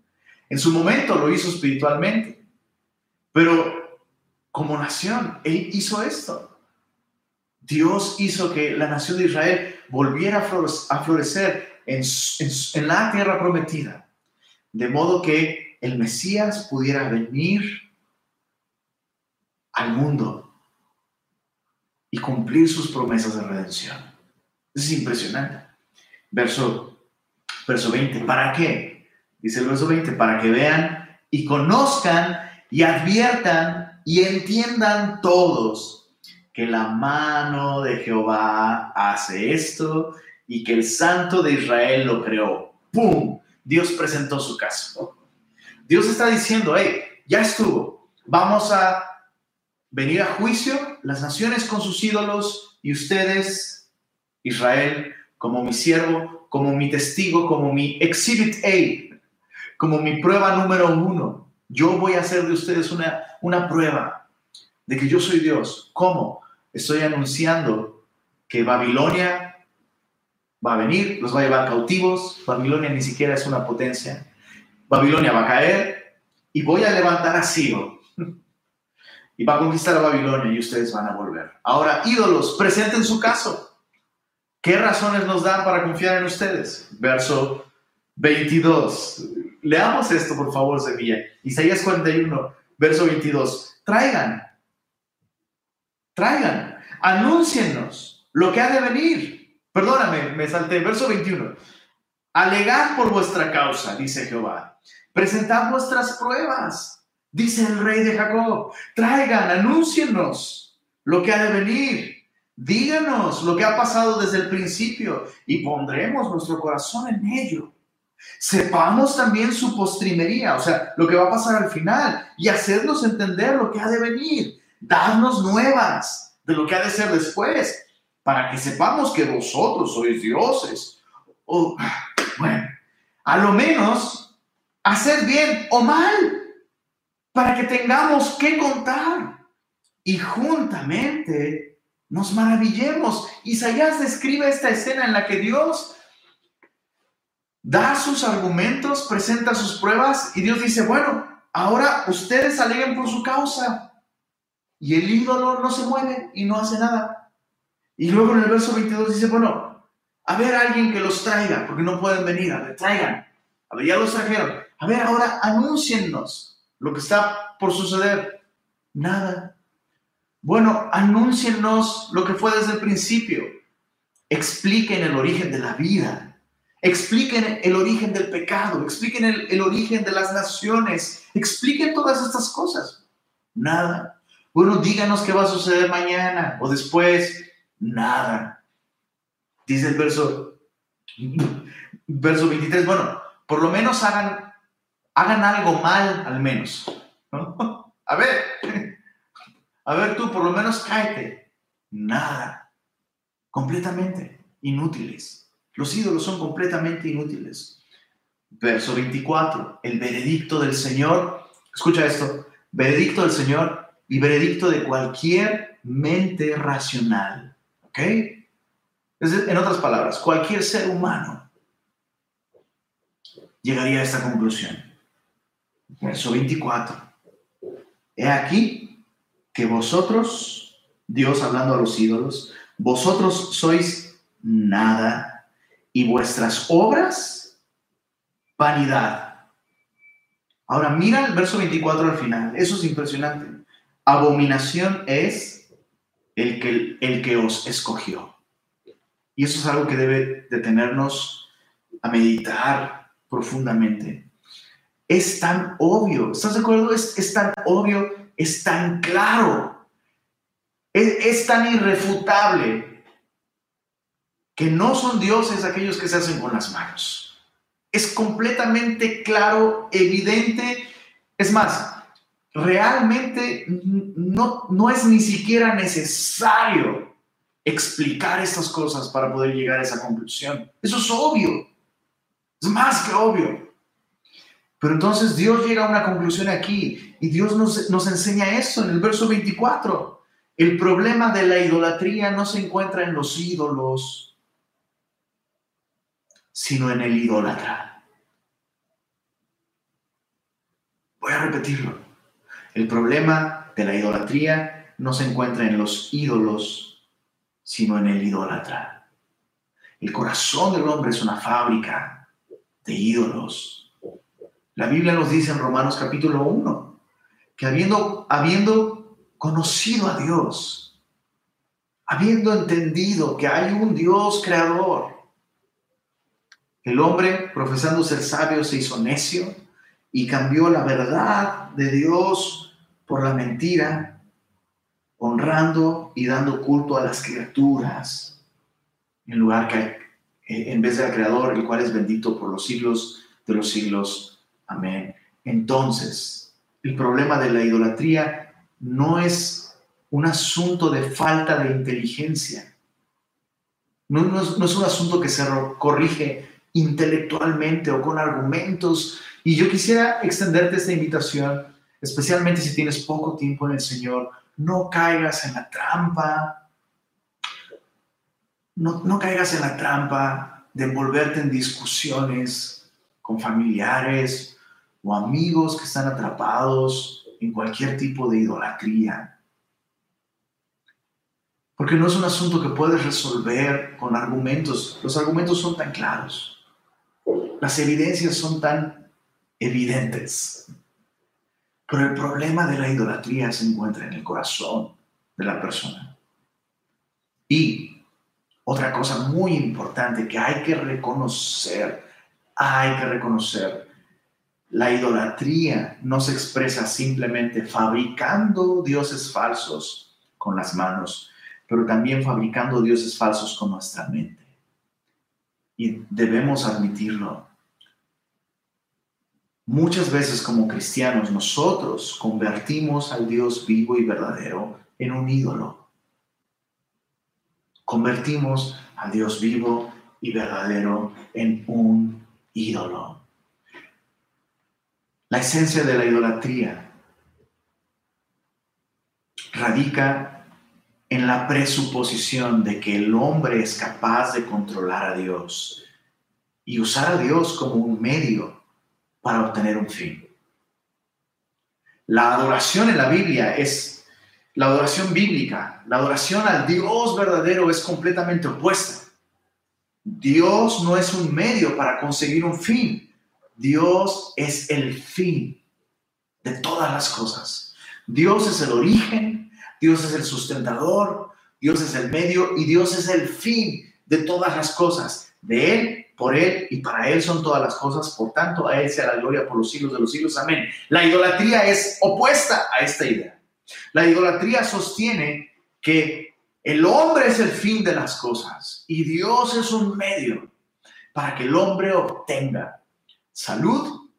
En su momento lo hizo espiritualmente. Pero como nación, Él hizo esto. Dios hizo que la nación de Israel volviera a florecer en, en, la tierra prometida, de modo que el Mesías pudiera venir al mundo y cumplir sus promesas de redención. Es impresionante. Verso, verso 20, ¿para qué? Dice el verso 20, para que vean y conozcan y adviertan y entiendan todos que la mano de Jehová hace esto y que el santo de Israel lo creó. ¡Pum! Dios presentó su caso. Dios está diciendo, hey, ya estuvo, vamos a venir a juicio las naciones con sus ídolos y ustedes, Israel, como mi siervo, como mi testigo, como mi exhibit A, como mi prueba número uno. Yo voy a hacer de ustedes una, una prueba de que yo soy Dios. ¿Cómo? Estoy anunciando que Babilonia va a venir, los va a llevar cautivos. Babilonia ni siquiera es una potencia. Babilonia va a caer y voy a levantar a Ciro y va a conquistar a Babilonia y ustedes van a volver. Ahora, ídolos, presenten su caso. ¿Qué razones nos dan para confiar en ustedes? Verso 22. Leamos esto, por favor, Sevilla. Isaías 41, verso 22. Traigan, traigan, anúncienos lo que ha de venir. Perdóname, me salté. Verso 21. Alegad por vuestra causa, dice Jehová. Presentad vuestras pruebas Dice el rey de Jacob, traigan, anúncienos lo que ha de venir. Díganos lo que ha pasado desde el principio y pondremos nuestro corazón en ello. Sepamos también su postrimería, o sea, lo que va a pasar al final y hacernos entender lo que ha de venir. Darnos nuevas de lo que ha de ser después, para que sepamos que vosotros sois dioses. Oh, bueno, a lo menos hacer bien o mal, para que tengamos que contar y juntamente nos maravillemos. Isaías describe esta escena en la que Dios da sus argumentos, presenta sus pruebas y Dios dice, bueno, ahora ustedes aleguen por su causa. Y el ídolo no se mueve y no hace nada. Y luego en el verso 22 dice, bueno, a ver a alguien que los traiga, porque no pueden venir, a ver, traigan. A ver, ya los trajeron. A ver, ahora anúnciennos lo que está por suceder. Nada. Bueno, anúnciennos lo que fue desde el principio. Expliquen el origen de la vida Expliquen el origen del pecado, expliquen el, origen de las naciones, expliquen todas estas cosas. Nada. Bueno, díganos qué va a suceder mañana o después. Nada. Dice el verso, verso 23, bueno, por lo menos hagan, hagan algo mal al menos. A ver, a ver tú, por lo menos cáete. Nada. Completamente inútiles. Los ídolos son completamente inútiles. Verso 24, el veredicto del Señor, escucha esto, veredicto del Señor y veredicto de cualquier mente racional. ¿Ok? en otras palabras, cualquier ser humano llegaría a esta conclusión. Verso 24. He aquí que vosotros, Dios hablando a los ídolos, vosotros sois nada y vuestras obras vanidad. Ahora mira el verso 24 al final, eso es impresionante. Abominación es el que, el que os escogió. Y eso es algo que debe detenernos a meditar profundamente. Es tan obvio, ¿estás de acuerdo? Es, es tan obvio, es tan claro, es, es tan irrefutable que no son dioses aquellos que se hacen con las manos. Es completamente claro, evidente. Es más, realmente no, no es ni siquiera necesario explicar estas cosas para poder llegar a esa conclusión. Eso es obvio. Es más que obvio. Pero entonces Dios llega a una conclusión aquí y Dios nos, nos enseña eso en el verso 24. El problema de la idolatría no se encuentra en los ídolos, sino en el idólatra. Voy a repetirlo. El problema de la idolatría no se encuentra en los ídolos, sino en el idólatra. El corazón del hombre es una fábrica de ídolos. La Biblia nos dice en Romanos capítulo 1 que habiendo, habiendo conocido a Dios, habiendo entendido que hay un Dios creador, el hombre, profesando ser sabio, se hizo necio y cambió la verdad de Dios por la mentira, honrando y dando culto a las criaturas, en lugar que eh, en vez del Creador, el cual es bendito por los siglos de los siglos. Amén. Entonces, el problema de la idolatría no es un asunto de falta de inteligencia. No, no es un asunto que se corrige intelectualmente o con argumentos. Y yo quisiera extenderte esta invitación, especialmente si tienes poco tiempo en el Señor, no caigas en la trampa, no, no caigas en la trampa de envolverte en discusiones con familiares o amigos que están atrapados en cualquier tipo de idolatría. Porque no es un asunto que puedes resolver con argumentos. Los argumentos son tan claros. Las evidencias son tan evidentes. Pero el problema de la idolatría se encuentra en el corazón de la persona. Y otra cosa muy importante que hay que reconocer, hay que reconocer, la idolatría no se expresa simplemente fabricando dioses falsos con las manos, pero también fabricando dioses falsos con nuestra mente. Y debemos admitirlo. Muchas veces como cristianos nosotros convertimos al Dios vivo y verdadero en un ídolo. Convertimos al Dios vivo y verdadero en un ídolo. La esencia de la idolatría radica en la presuposición de que el hombre es capaz de controlar a Dios y usar a Dios como un medio para obtener un fin. La adoración en la Biblia es la adoración bíblica, la adoración al Dios verdadero es completamente opuesta. Dios no es un medio para conseguir un fin. Dios es el fin de todas las cosas. Dios es el origen, Dios es el sustentador, Dios es el medio y Dios es el fin de todas las cosas. De Él por Él y para Él son todas las cosas, por tanto a Él sea la gloria por los siglos de los siglos. Amén. La idolatría es opuesta a esta idea. La idolatría sostiene que el hombre es el fin de las cosas y Dios es un medio para que el hombre obtenga salud,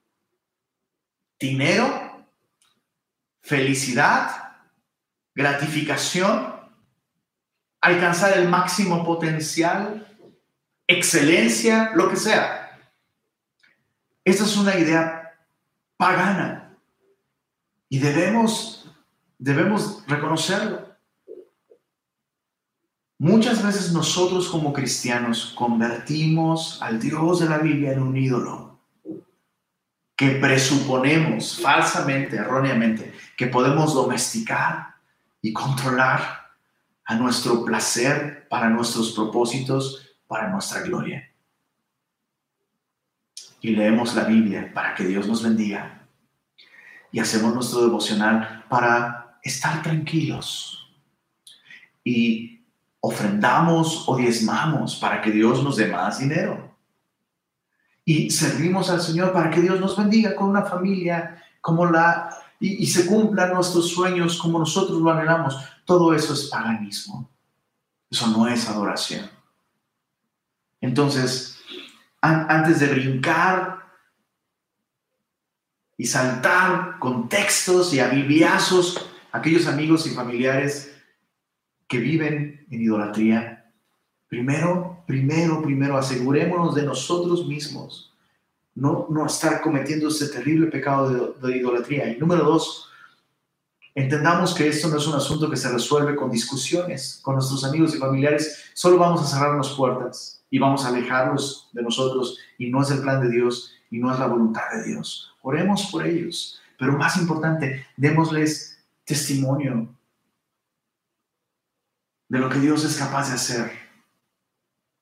dinero, felicidad, gratificación, alcanzar el máximo potencial excelencia, lo que sea. Esta es una idea pagana y debemos, debemos reconocerlo. Muchas veces nosotros como cristianos convertimos al Dios de la Biblia en un ídolo que presuponemos falsamente, erróneamente, que podemos domesticar y controlar a nuestro placer para nuestros propósitos para nuestra gloria. Y leemos la Biblia para que Dios nos bendiga. Y hacemos nuestro devocional para estar tranquilos. Y ofrendamos o diezmamos para que Dios nos dé más dinero. Y servimos al Señor para que Dios nos bendiga con una familia como la y, y, se cumplan nuestros sueños como nosotros lo anhelamos. Todo eso es paganismo. Eso no es adoración. Entonces, antes de brincar y saltar con textos y abibiazos, aquellos amigos y familiares que viven en idolatría, primero, primero, primero asegurémonos de nosotros mismos, no, no estar cometiendo ese terrible pecado de, de idolatría. Y número dos, Entendamos que esto no es un asunto que se resuelve con discusiones con nuestros amigos y familiares. Solo vamos a cerrarnos puertas y vamos a alejarlos de nosotros y no es el plan de Dios y no es la voluntad de Dios. Oremos por ellos, pero más importante, démosles testimonio de lo que Dios es capaz de hacer,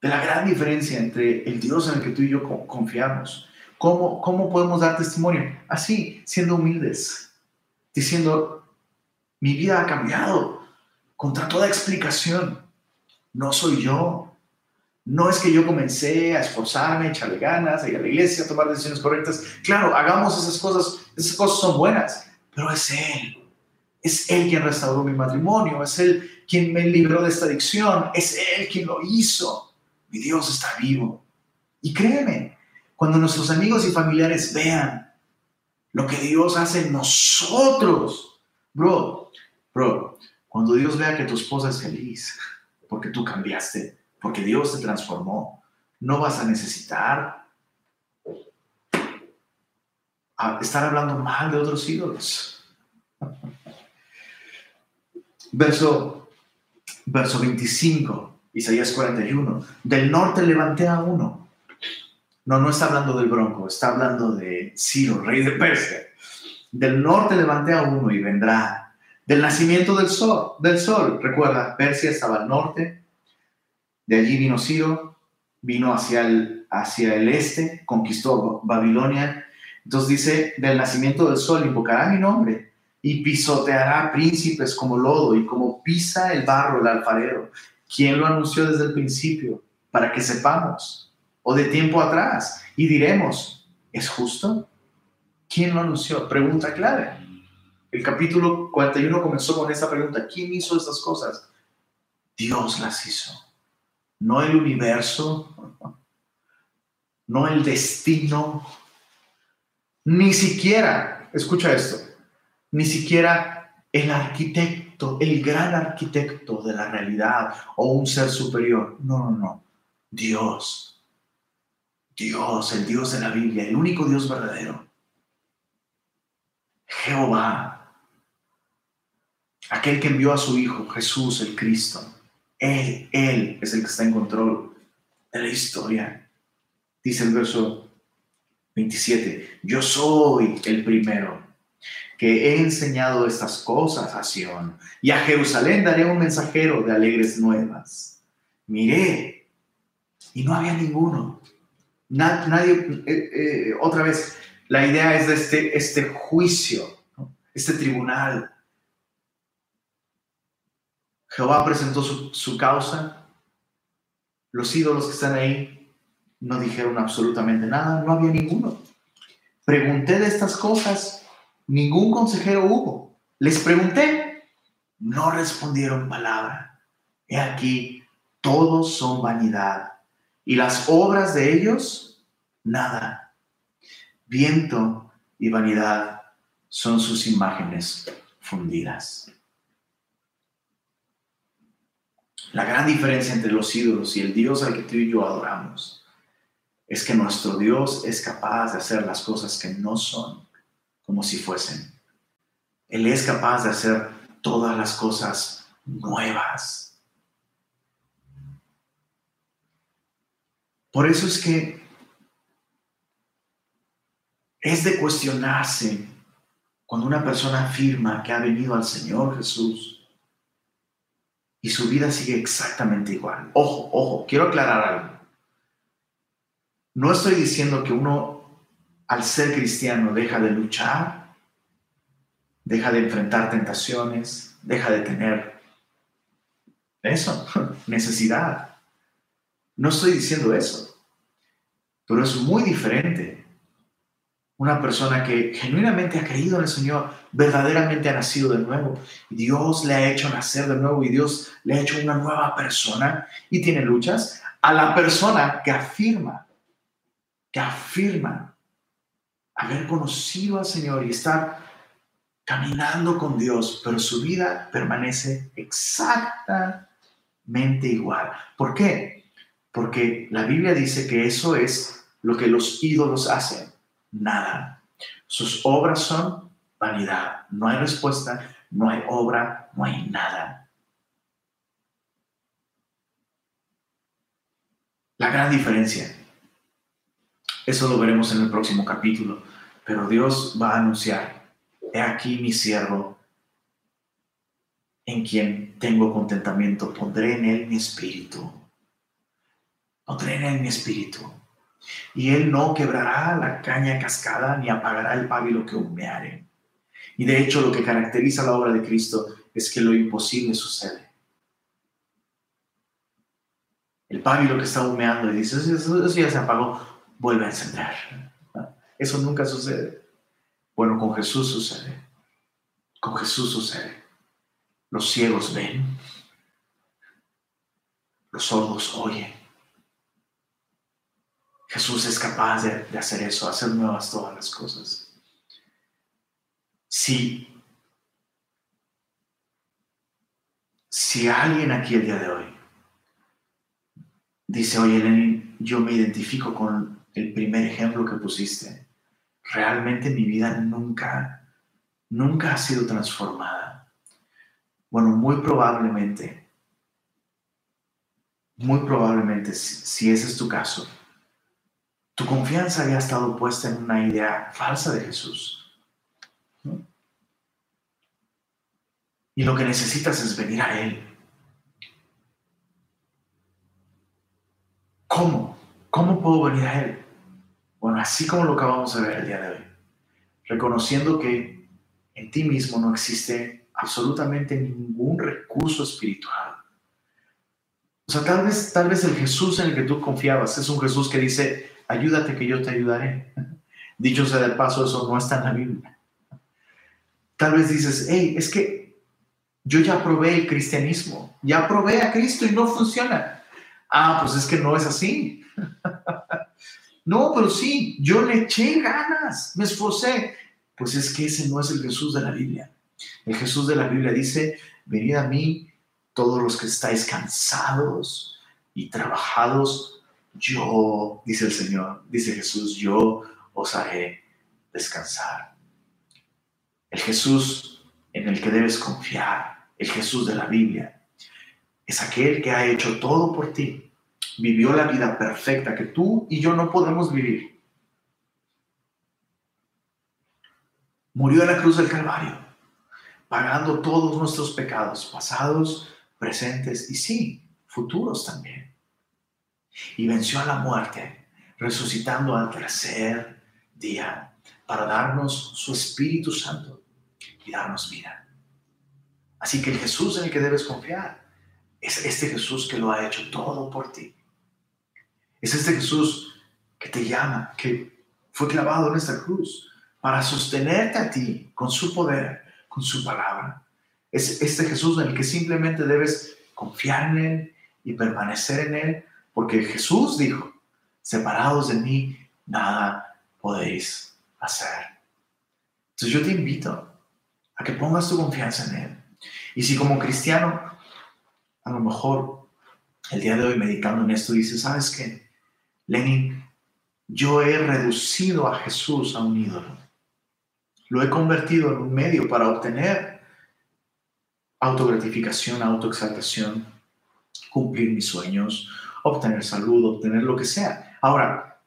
de la gran diferencia entre el Dios en el que tú y yo confiamos. ¿Cómo, cómo podemos dar testimonio? Así, siendo humildes, diciendo, mi vida ha cambiado contra toda explicación. No soy yo, no es que yo comencé a esforzarme, a echarle ganas, a ir a la iglesia, a tomar decisiones correctas. Claro, hagamos esas cosas, esas cosas son buenas, pero es Él. Es Él quien restauró mi matrimonio, es Él quien me libró de esta adicción, es Él quien lo hizo. Mi Dios está vivo. Y créeme, cuando nuestros amigos y familiares vean lo que Dios hace en nosotros, bro, bro, cuando Dios vea que tu esposa es feliz, porque tú cambiaste, porque Dios te transformó. No vas a necesitar estar hablando mal de otros ídolos. Verso, verso 25, Isaías 41. Del norte levanté a uno. No, no está hablando del bronco, está hablando de Ciro, rey de Persia. Del norte levanté a uno y vendrá. Del nacimiento del sol, del sol. Recuerda, Persia estaba al norte, de allí vino Ciro, vino hacia el, hacia el este, conquistó Babilonia. Entonces dice, del nacimiento del sol invocará mi nombre y pisoteará príncipes como lodo y como pisa el barro el alfarero. ¿Quién lo anunció desde el principio? Para que sepamos, o de tiempo atrás, y diremos, ¿es justo? ¿Quién lo anunció? Pregunta clave. El capítulo 41 comenzó con esta pregunta, ¿quién hizo estas cosas? Dios las hizo no el universo, no el destino, ni siquiera, escucha esto, ni siquiera el arquitecto, el gran arquitecto de la realidad o un ser superior. No, no, no. Dios. Dios, el Dios de la Biblia, el único Dios verdadero. Jehová, aquel que envió a su Hijo, Jesús el Cristo. Él, Él es el que está en control de la historia. Dice el verso 27, yo soy el primero que he enseñado estas cosas a Sión, y a Jerusalén daré un mensajero de alegres nuevas. Miré, y no había ninguno. Nadie, eh, eh, otra vez, la idea es de este, este juicio, este tribunal. Jehová presentó su, causa, los ídolos que están ahí no dijeron absolutamente nada, no había ninguno. Pregunté de estas cosas ningún consejero hubo. Les pregunté, no respondieron palabra. He aquí, todos son vanidad. Y las obras de ellos, nada. Viento y vanidad son sus imágenes fundidas. La gran diferencia entre los ídolos y el Dios al que tú y yo adoramos es que nuestro Dios es capaz de hacer las cosas que no son como si fuesen. Él es capaz de hacer todas las cosas nuevas. Por eso es que es de cuestionarse cuando una persona afirma que ha venido al Señor Jesús y su vida sigue exactamente igual. Ojo, ojo, quiero aclarar algo. No estoy diciendo que uno al ser cristiano deja de luchar, deja de enfrentar tentaciones, deja de tener eso, necesidad. No estoy diciendo eso, pero es muy diferente. Una persona que genuinamente ha creído en el Señor, verdaderamente ha nacido de nuevo. Dios le ha hecho nacer de nuevo y Dios le ha hecho una nueva persona y tiene luchas. A la persona que afirma, que afirma haber conocido al Señor y estar caminando con Dios, pero su vida permanece exactamente igual. ¿Por qué? Porque la Biblia dice que eso es lo que los ídolos hacen, nada. Sus obras son vanidad, no hay respuesta, no hay obra, no hay nada. La gran diferencia eso lo veremos en el próximo capítulo. Pero Dios va a anunciar, he aquí mi siervo, en quien tengo contentamiento, pondré en él mi espíritu. Pondré en él mi espíritu. Y él no quebrará la caña cascada ni apagará el pábilo que humeare. Y de hecho lo que caracteriza la obra de Cristo es que lo imposible sucede. El pábilo que está humeando y dice, eso ya se apagó vuelve a encender. Eso nunca sucede. Bueno, con Jesús sucede. Con Jesús sucede. Los ciegos ven. Los sordos oyen. Jesús es capaz de, hacer eso, hacer nuevas todas las cosas. Si, si alguien aquí el día de hoy dice, oye, Lenin, yo me identifico con el primer ejemplo que pusiste. Realmente mi vida nunca, nunca ha sido transformada. Bueno, muy probablemente, muy probablemente, si, ese es tu caso, tu confianza había estado puesta en una idea falsa de Jesús. Y lo que necesitas es venir a Él. ¿Cómo? ¿Cómo puedo venir a Él? Bueno, así como lo acabamos de ver el día de hoy, reconociendo que en ti mismo no existe absolutamente ningún recurso espiritual. O sea, tal vez, tal vez el Jesús en el que tú confiabas es un Jesús que dice, ayúdate que yo te ayudaré. Dicho sea de paso, eso no está en la Biblia. Tal vez dices, hey, es que yo ya probé el cristianismo, ya probé a Cristo y no funciona. Ah, pues es que no es así. No, pero sí, yo le eché ganas, me esforcé. Pues es que ese no es el Jesús de la Biblia. El Jesús de la Biblia dice, venid a mí todos los que estáis cansados y trabajados, yo, dice el Señor, dice Jesús, yo os haré descansar. El Jesús en el que debes confiar, el Jesús de la Biblia, es aquel que ha hecho todo por ti, vivió la vida perfecta que tú y yo no podemos vivir. Murió en la cruz del Calvario, pagando todos nuestros pecados, pasados, presentes y sí, futuros también. Y venció a la muerte, resucitando al tercer día para darnos su Espíritu Santo y darnos vida. Así que el Jesús en el que debes confiar es este Jesús que lo ha hecho todo por ti. Es este Jesús que te llama, que fue clavado en esta cruz para sostenerte a ti con su poder, con su palabra. Es este Jesús en el que simplemente debes confiar en Él y permanecer en Él, porque Jesús dijo, separados de mí, nada podéis hacer. Entonces yo te invito a que pongas tu confianza en Él. Y si como cristiano, a lo mejor el día de hoy meditando en esto, dices, ¿sabes qué? Lenin, yo he reducido a Jesús a un ídolo. Lo he convertido en un medio para obtener autogratificación, autoexaltación, cumplir mis sueños, obtener salud, obtener lo que sea. Ahora,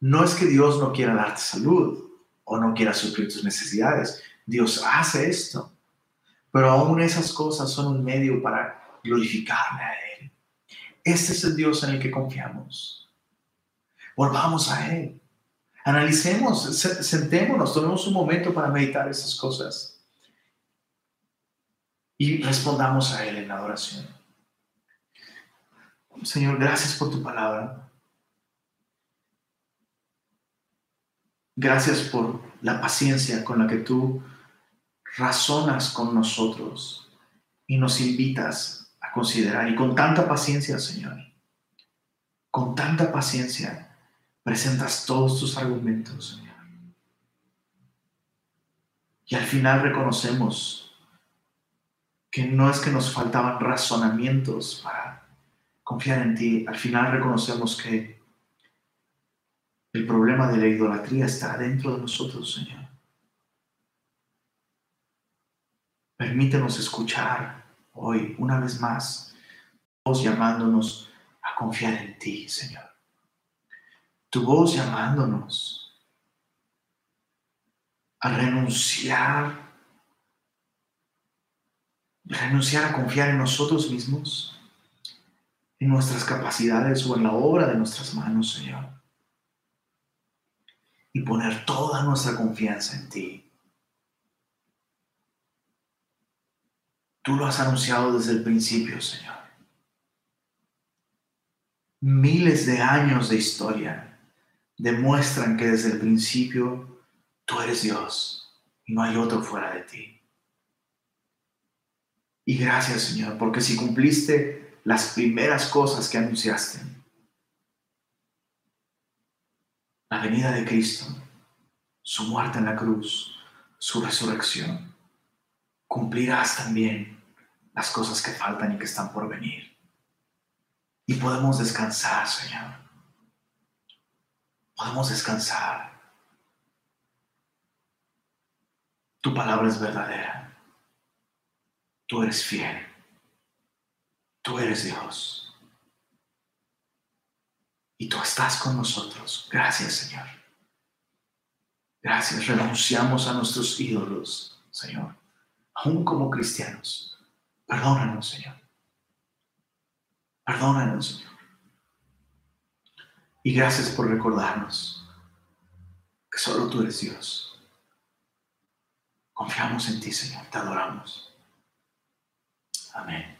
no es que Dios no quiera darte salud o no quiera suplir tus necesidades. Dios hace esto. Pero aún esas cosas son un medio para glorificarle a Él. Este es el Dios en el que confiamos. Volvamos a Él. Analicemos, sentémonos, tomemos un momento para meditar esas cosas. Y respondamos a Él en la adoración. Señor, gracias por tu palabra. Gracias por la paciencia con la que tú razonas con nosotros y nos invitas a considerar. Y con tanta paciencia, Señor, con tanta paciencia, presentas todos tus argumentos, Señor. Y al final reconocemos que no es que nos faltaban razonamientos para confiar en ti, al final reconocemos que el problema de la idolatría está dentro de nosotros, Señor. Permítenos escuchar hoy, una vez más, voz llamándonos a confiar en ti, Señor. Tu voz llamándonos a renunciar, renunciar a confiar en nosotros mismos, en nuestras capacidades o en la obra de nuestras manos, Señor. Y poner toda nuestra confianza en ti. Tú lo has anunciado desde el principio, Señor. Miles de años de historia demuestran que desde el principio tú eres Dios y no hay otro fuera de ti. Y gracias, Señor, porque si cumpliste las primeras cosas que anunciaste, la venida de Cristo, su muerte en la cruz, su resurrección, cumplirás también las cosas que faltan y que están por venir. Y podemos descansar, Señor. Podemos descansar. Tu palabra es verdadera. Tú eres fiel. Tú eres Dios. Y tú estás con nosotros. Gracias, Señor. Gracias. Renunciamos a nuestros ídolos, Señor. Aún como cristianos Perdónanos, Señor. Perdónanos, Señor. Y gracias por recordarnos que solo tú eres Dios. Confiamos en ti, Señor. Te adoramos. Amén.